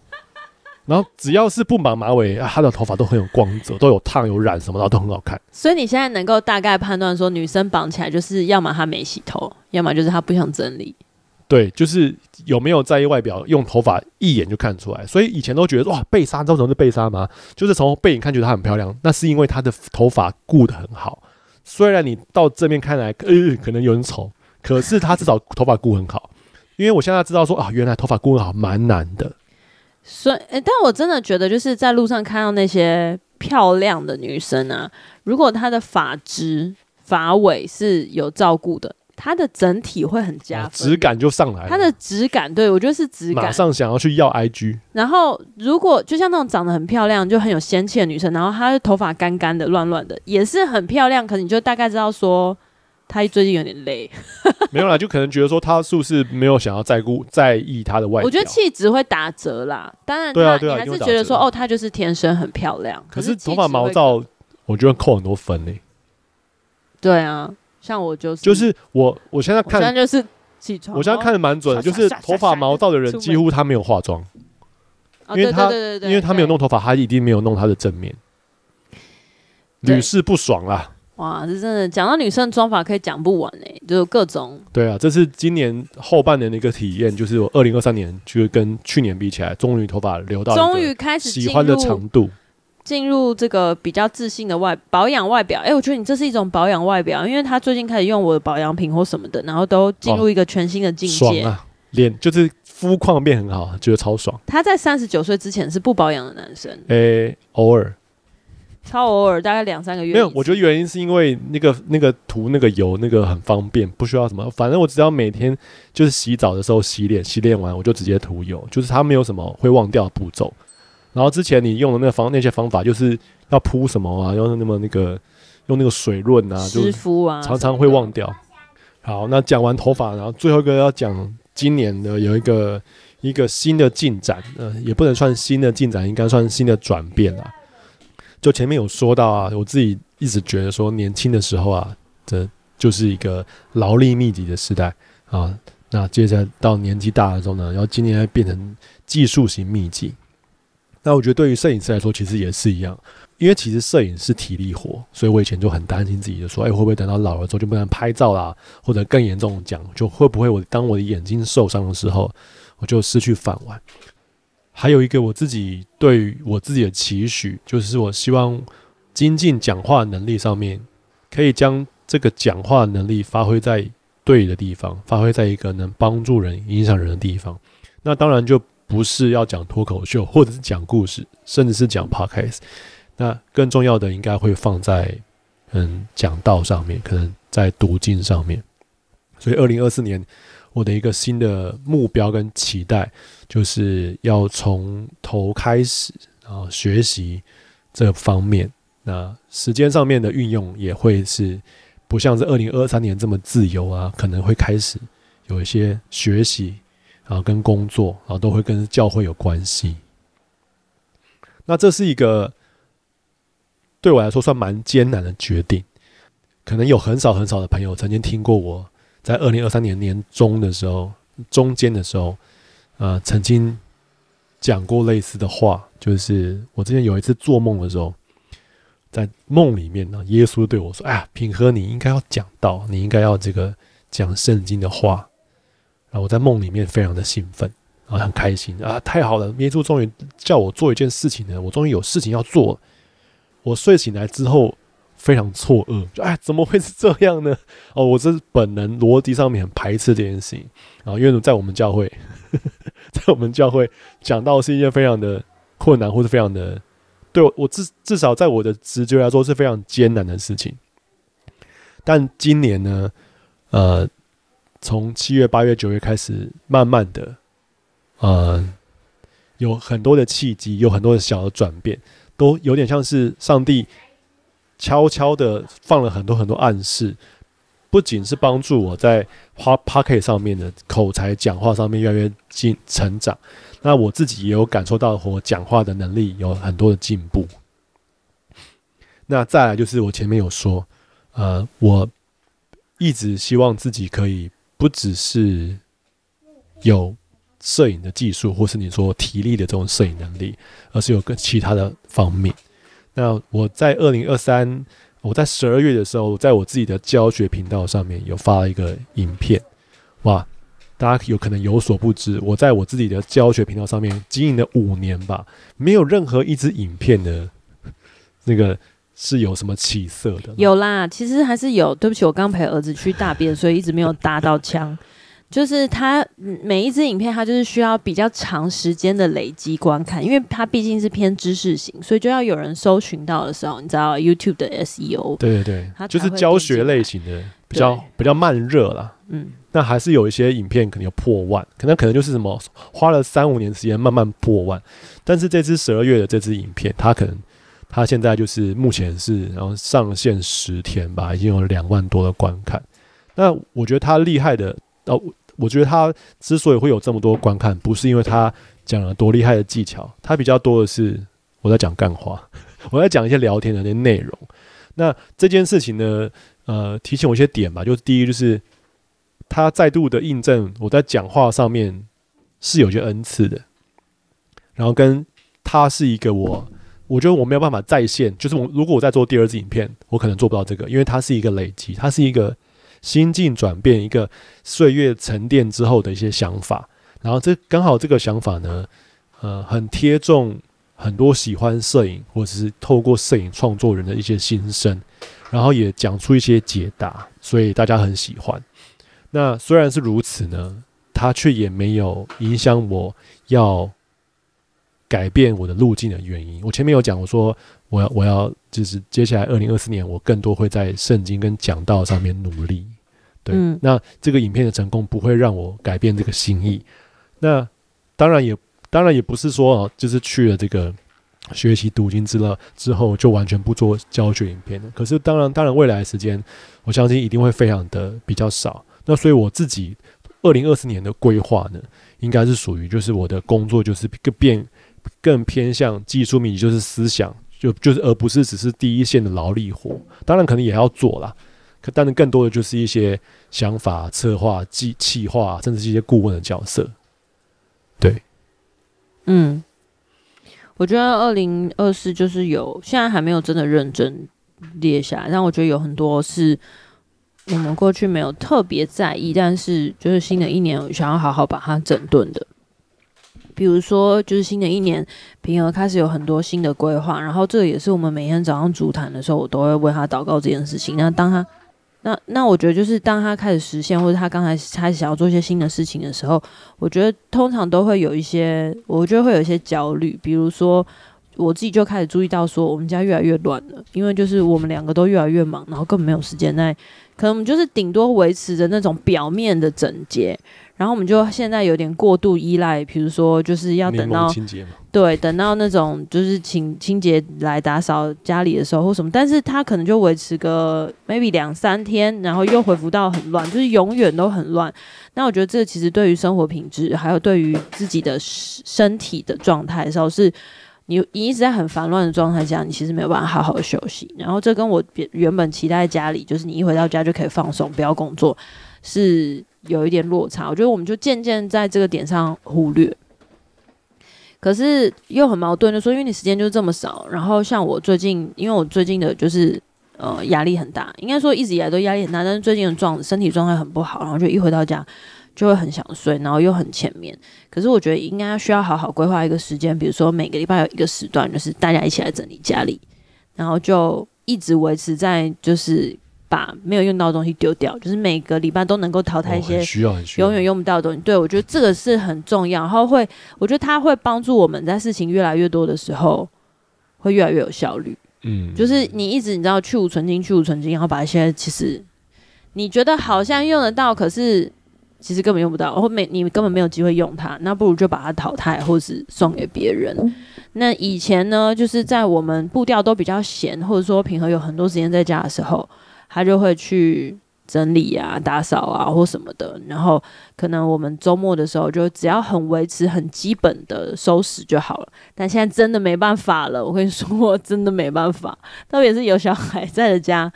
然后只要是不绑马尾，她的头发都很有光泽，都有烫有染什么的，都很好看。所以你现在能够大概判断说，女生绑起来就是要么她没洗头，要么就是她不想整理。对，就是有没有在意外表，用头发一眼就看出来。所以以前都觉得哇，贝莎，你知道什么是贝莎吗？就是从背影看觉得她很漂亮，那是因为她的头发顾得很好。虽然你到正面看来，呃，可能有点丑，可是她至少头发顾很好。因为我现在知道说啊，原来头发顾得好蛮难的。所以，但我真的觉得就是在路上看到那些漂亮的女生啊，如果她的发质、发尾是有照顾的。它的整体会很加分，质感就上来了。它的质感，对，我觉得是质感。马上想要去要 IG。然后，如果就像那种长得很漂亮、就很有仙气的女生，然后她的头发干干的、乱乱的，也是很漂亮。可是你就大概知道说，她最近有点累。没有啦，就可能觉得说她是不是没有想要在乎在意她的外表。我觉得气质会打折啦。当然，对啊，对啊，你还是觉得说，哦，她就是天生很漂亮。可是头发毛躁，我觉得扣很多分呢、欸。对啊。像我就是，就是我，我现在看，现在就是起床，我现在看的蛮准的，就是头发毛躁的人几乎他没有化妆，因为他因为他没有弄头发，他一定没有弄他的正面，屡试不爽啦。哇，这真的讲到女生妆法可以讲不完哎、欸，就各种。对啊，这是今年后半年的一个体验，就是我二零二三年就是跟去年比起来，终于头发留到终于开始喜欢的长度。进入这个比较自信的外保养外表，哎、欸，我觉得你这是一种保养外表，因为他最近开始用我的保养品或什么的，然后都进入一个全新的境界。哦、啊，脸就是肤况变很好，觉得超爽。他在三十九岁之前是不保养的男生，哎、欸，偶尔，超偶尔，大概两三个月。没有，我觉得原因是因为那个那个涂那个油那个很方便，不需要什么，反正我只要每天就是洗澡的时候洗脸，洗脸完我就直接涂油，就是他没有什么会忘掉的步骤。然后之前你用的那个方那些方法，就是要铺什么啊，用那么那个用那个水润啊，湿敷啊，常常会忘掉。好，那讲完头发，然后最后一个要讲今年的有一个一个新的进展，呃，也不能算新的进展，应该算新的转变啦。就前面有说到啊，我自己一直觉得说，年轻的时候啊，这就是一个劳力密集的时代啊。那接着到年纪大了之后呢，然后今年还变成技术型密集。那我觉得对于摄影师来说，其实也是一样，因为其实摄影是体力活，所以我以前就很担心自己，就说，哎，会不会等到老了之后就不能拍照啦？或者更严重讲，就会不会我当我的眼睛受伤的时候，我就失去饭碗？还有一个我自己对我自己的期许，就是我希望精进讲话能力上面，可以将这个讲话能力发挥在对的地方，发挥在一个能帮助人、影响人的地方。那当然就不是要讲脱口秀，或者是讲故事，甚至是讲 podcast。那更重要的应该会放在嗯讲道上面，可能在读经上面。所以，二零二四年我的一个新的目标跟期待，就是要从头开始，然后学习这方面。那时间上面的运用也会是。不像是二零二三年这么自由啊，可能会开始有一些学习，然后跟工作，然后都会跟教会有关系。那这是一个对我来说算蛮艰难的决定。可能有很少很少的朋友曾经听过我在二零二三年年中的时候、中间的时候，呃，曾经讲过类似的话，就是我之前有一次做梦的时候。在梦里面呢，耶稣对我说：“哎呀，品和，你应该要讲道，你应该要这个讲圣经的话。”然后我在梦里面非常的兴奋，然后很开心啊，太好了！耶稣终于叫我做一件事情呢，我终于有事情要做。我睡醒来之后非常错愕，就哎，怎么会是这样呢？哦，我这是本能逻辑上面很排斥这件事情。然后因为在我们教会，在我们教会讲到是一件非常的困难，或是非常的。对我，我至至少在我的直觉来说是非常艰难的事情。但今年呢，呃，从七月、八月、九月开始，慢慢的，呃，有很多的契机，有很多的小的转变，都有点像是上帝悄悄的放了很多很多暗示，不仅是帮助我在 Podcast 上面的口才、讲话上面越来越进成长。那我自己也有感受到，我讲话的能力有很多的进步。那再来就是我前面有说，呃，我一直希望自己可以不只是有摄影的技术，或是你说体力的这种摄影能力，而是有个其他的方面。那我在二零二三，我在十二月的时候，在我自己的教学频道上面有发了一个影片，哇！大家有可能有所不知，我在我自己的教学频道上面经营了五年吧，没有任何一支影片的，那个是有什么起色的？有啦，其实还是有。对不起，我刚陪儿子去大便，所以一直没有搭到枪。就是他每一支影片，它就是需要比较长时间的累积观看，因为它毕竟是偏知识型，所以就要有人搜寻到的时候，你知道 YouTube 的 SEO，对对对，就是教学类型的，比较比较慢热啦。嗯。那还是有一些影片可能有破万，可能可能就是什么花了三五年时间慢慢破万，但是这支十二月的这支影片，它可能它现在就是目前是然后上线十天吧，已经有两万多的观看。那我觉得它厉害的哦，我觉得它之所以会有这么多观看，不是因为它讲了多厉害的技巧，它比较多的是我在讲干话，我在讲一些聊天的那些内容。那这件事情呢，呃，提醒我一些点吧，就是第一就是。他再度的印证我在讲话上面是有些恩赐的，然后跟他是一个我，我觉得我没有办法再现，就是我如果我在做第二支影片，我可能做不到这个，因为它是一个累积，它是一个心境转变，一个岁月沉淀之后的一些想法，然后这刚好这个想法呢，呃，很贴中很多喜欢摄影或者是透过摄影创作人的一些心声，然后也讲出一些解答，所以大家很喜欢。那虽然是如此呢，它却也没有影响我要改变我的路径的原因。我前面有讲，我说我要我要就是接下来二零二四年，我更多会在圣经跟讲道上面努力。对，嗯、那这个影片的成功不会让我改变这个心意。那当然也当然也不是说哦，就是去了这个学习读经之了之后就完全不做教学影片了。可是当然当然未来的时间，我相信一定会非常的比较少。那所以我自己，二零二四年的规划呢，应该是属于就是我的工作就是更变更偏向技术面，就是思想，就就是而不是只是第一线的劳力活。当然可能也要做啦，可但是更多的就是一些想法、策划、计企划，甚至是一些顾问的角色。对，嗯，我觉得二零二四就是有，现在还没有真的认真列下来，但我觉得有很多是。我们过去没有特别在意，但是就是新的一年想要好好把它整顿的。比如说，就是新的一年，平和开始有很多新的规划，然后这也是我们每天早上主谈的时候，我都会为他祷告这件事情。那当他，那那我觉得就是当他开始实现，或者他刚才开始想要做一些新的事情的时候，我觉得通常都会有一些，我觉得会有一些焦虑，比如说。我自己就开始注意到，说我们家越来越乱了，因为就是我们两个都越来越忙，然后根本没有时间在，可能我们就是顶多维持着那种表面的整洁，然后我们就现在有点过度依赖，比如说就是要等到对，等到那种就是请清洁来打扫家里的时候或什么，但是他可能就维持个 maybe 两三天，然后又恢复到很乱，就是永远都很乱。那我觉得这其实对于生活品质，还有对于自己的身体的状态的时候是。你你一直在很烦乱的状态下，你其实没有办法好好的休息。然后这跟我原本期待家里，就是你一回到家就可以放松，不要工作，是有一点落差。我觉得我们就渐渐在这个点上忽略。可是又很矛盾的说，因为你时间就这么少。然后像我最近，因为我最近的就是呃压力很大，应该说一直以来都压力很大，但是最近的状身体状态很不好，然后就一回到家。就会很想睡，然后又很浅眠。可是我觉得应该需要好好规划一个时间，比如说每个礼拜有一个时段，就是大家一起来整理家里，然后就一直维持在就是把没有用到的东西丢掉，就是每个礼拜都能够淘汰一些永远用不到的东西。对，我觉得这个是很重要，然后会，我觉得它会帮助我们在事情越来越多的时候，会越来越有效率。嗯，就是你一直你知道去无存精，去无存精，然后把一些其实你觉得好像用得到，可是。其实根本用不到，或没你根本没有机会用它，那不如就把它淘汰，或是送给别人。那以前呢，就是在我们步调都比较闲，或者说平和有很多时间在家的时候，他就会去整理啊、打扫啊或什么的。然后可能我们周末的时候，就只要很维持很基本的收拾就好了。但现在真的没办法了，我跟你说，我真的没办法，特别是有小孩在的家，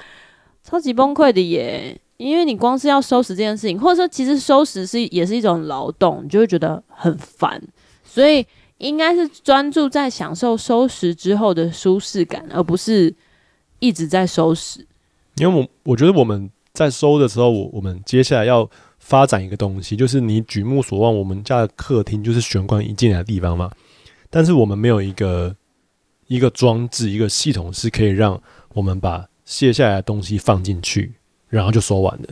超级崩溃的耶。因为你光是要收拾这件事情，或者说其实收拾是也是一种劳动，你就会觉得很烦，所以应该是专注在享受收拾之后的舒适感，而不是一直在收拾。因为我我觉得我们在收的时候，我我们接下来要发展一个东西，就是你举目所望，我们家的客厅就是玄关一进来的地方嘛，但是我们没有一个一个装置，一个系统是可以让我们把卸下来的东西放进去。然后就收完了。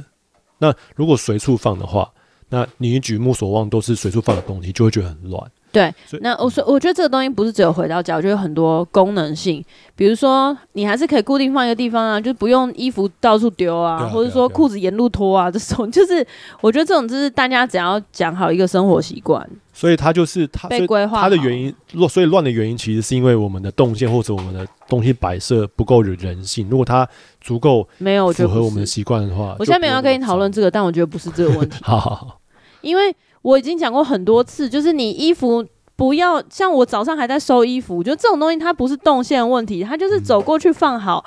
那如果随处放的话，那你举目所望都是随处放的东西，就会觉得很乱。对，那我说，我觉得这个东西不是只有回到家，我觉得有很多功能性。比如说，你还是可以固定放一个地方啊，就不用衣服到处丢啊，啊或者说裤子沿路脱啊，这种 就是我觉得这种就是大家只要讲好一个生活习惯。所以它就是它被规划，它的原因，所以乱的原因其实是因为我们的动线或者我们的东西摆设不够有人性。如果它足够没有符合我们的习惯的话，我现在没有要跟你讨论这个，但我觉得不是这个问题。好好好，因为。我已经讲过很多次，就是你衣服不要像我早上还在收衣服，就这种东西它不是动线问题，它就是走过去放好。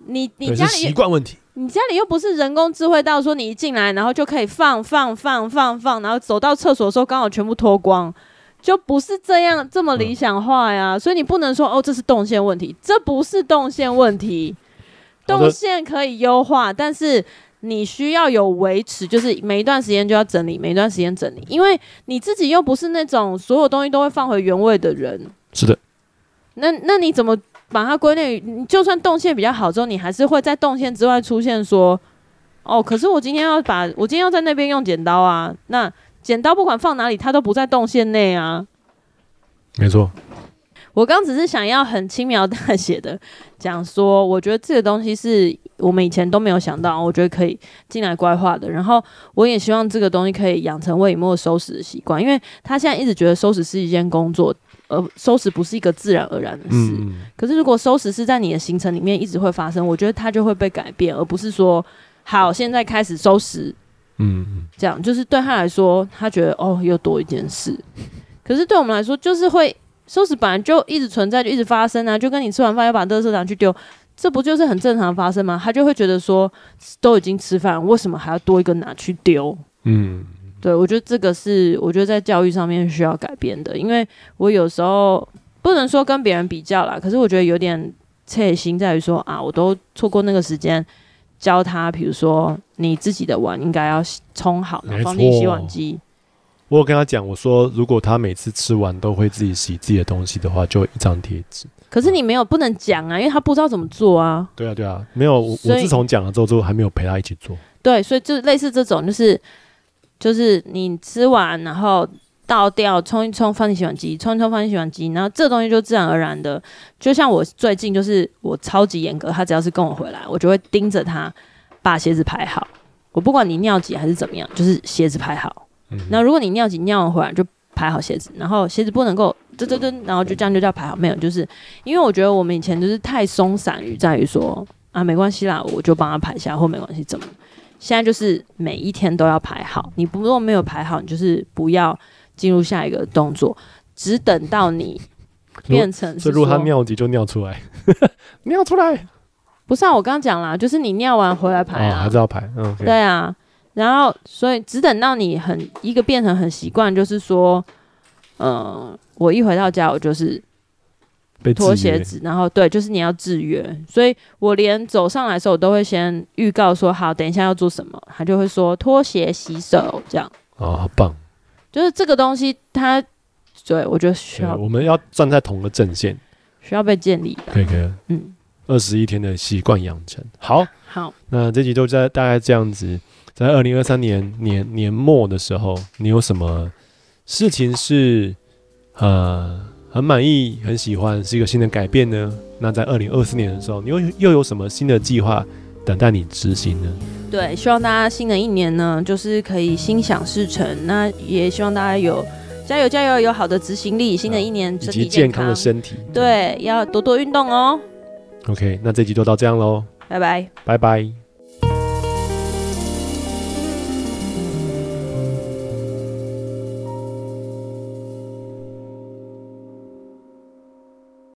嗯、你你家里习惯问题，你家里又不是人工智慧到说你一进来然后就可以放放放放放，然后走到厕所的时候刚好全部脱光，就不是这样这么理想化呀。嗯、所以你不能说哦，这是动线问题，这不是动线问题，动线可以优化，但是。你需要有维持，就是每一段时间就要整理，每一段时间整理，因为你自己又不是那种所有东西都会放回原位的人。是的。那那你怎么把它归类于？你就算动线比较好之后，你还是会在动线之外出现说，哦，可是我今天要把我今天要在那边用剪刀啊，那剪刀不管放哪里，它都不在动线内啊。没错。我刚只是想要很轻描淡写的 讲说，我觉得这个东西是我们以前都没有想到，我觉得可以进来规划的。然后我也希望这个东西可以养成魏以沫收拾的习惯，因为他现在一直觉得收拾是一件工作，而收拾不是一个自然而然的事。嗯、可是如果收拾是在你的行程里面一直会发生，我觉得它就会被改变，而不是说好现在开始收拾，嗯，这样就是对他来说，他觉得哦又多一件事。可是对我们来说，就是会收拾本来就一直存在，就一直发生啊，就跟你吃完饭要把垃圾拿去丢，这不就是很正常发生吗？他就会觉得说，都已经吃饭，为什么还要多一个拿去丢？嗯，对，我觉得这个是我觉得在教育上面需要改变的，因为我有时候不能说跟别人比较啦，可是我觉得有点切心在于说啊，我都错过那个时间。教他，比如说你自己的碗应该要冲好，然后放进洗碗机。我有跟他讲，我说如果他每次吃完都会自己洗自己的东西的话，就一张贴纸。可是你没有不能讲啊，因为他不知道怎么做啊。对啊，对啊，没有。我自从讲了之后，之后还没有陪他一起做。对，所以就类似这种，就是就是你吃完然后。倒掉，冲一冲，放进洗碗机，冲一冲，放进洗碗机，然后这东西就自然而然的，就像我最近就是我超级严格，他只要是跟我回来，我就会盯着他把鞋子排好。我不管你尿急还是怎么样，就是鞋子排好。嗯、然后如果你尿急尿完回来就排好鞋子，然后鞋子不能够噔噔噔，然后就这样就叫排好。没有，就是因为我觉得我们以前就是太松散于在于说啊没关系啦，我就帮他排下或没关系怎么。现在就是每一天都要排好，你不如果没有排好，你就是不要。进入下一个动作，只等到你变成是。如果他尿急就尿出来，尿出来。不是啊，我刚刚讲啦，就是你尿完回来排啊，哦、还是要排。嗯，对啊。然后，所以只等到你很一个变成很习惯，就是说，嗯、呃，我一回到家，我就是脱鞋子，然后对，就是你要制约。所以我连走上来的时候，我都会先预告说，好，等一下要做什么。他就会说脱鞋、洗手这样。哦，好棒。就是这个东西，它对我觉得需要，我们要站在同个阵线，需要被建立的。可以，可以，嗯，二十一天的习惯养成，好，好。那这集就在大概这样子，在二零二三年年年末的时候，你有什么事情是呃很满意、很喜欢，是一个新的改变呢？那在二零二四年的时候，你又又有什么新的计划？等待你执行呢？对，希望大家新的一年呢，就是可以心想事成。那也希望大家有加油加油，有好的执行力。新的一年身体健康，以及健康的身体，对，要多多运动哦。OK，那这集就到这样喽，拜拜，拜拜。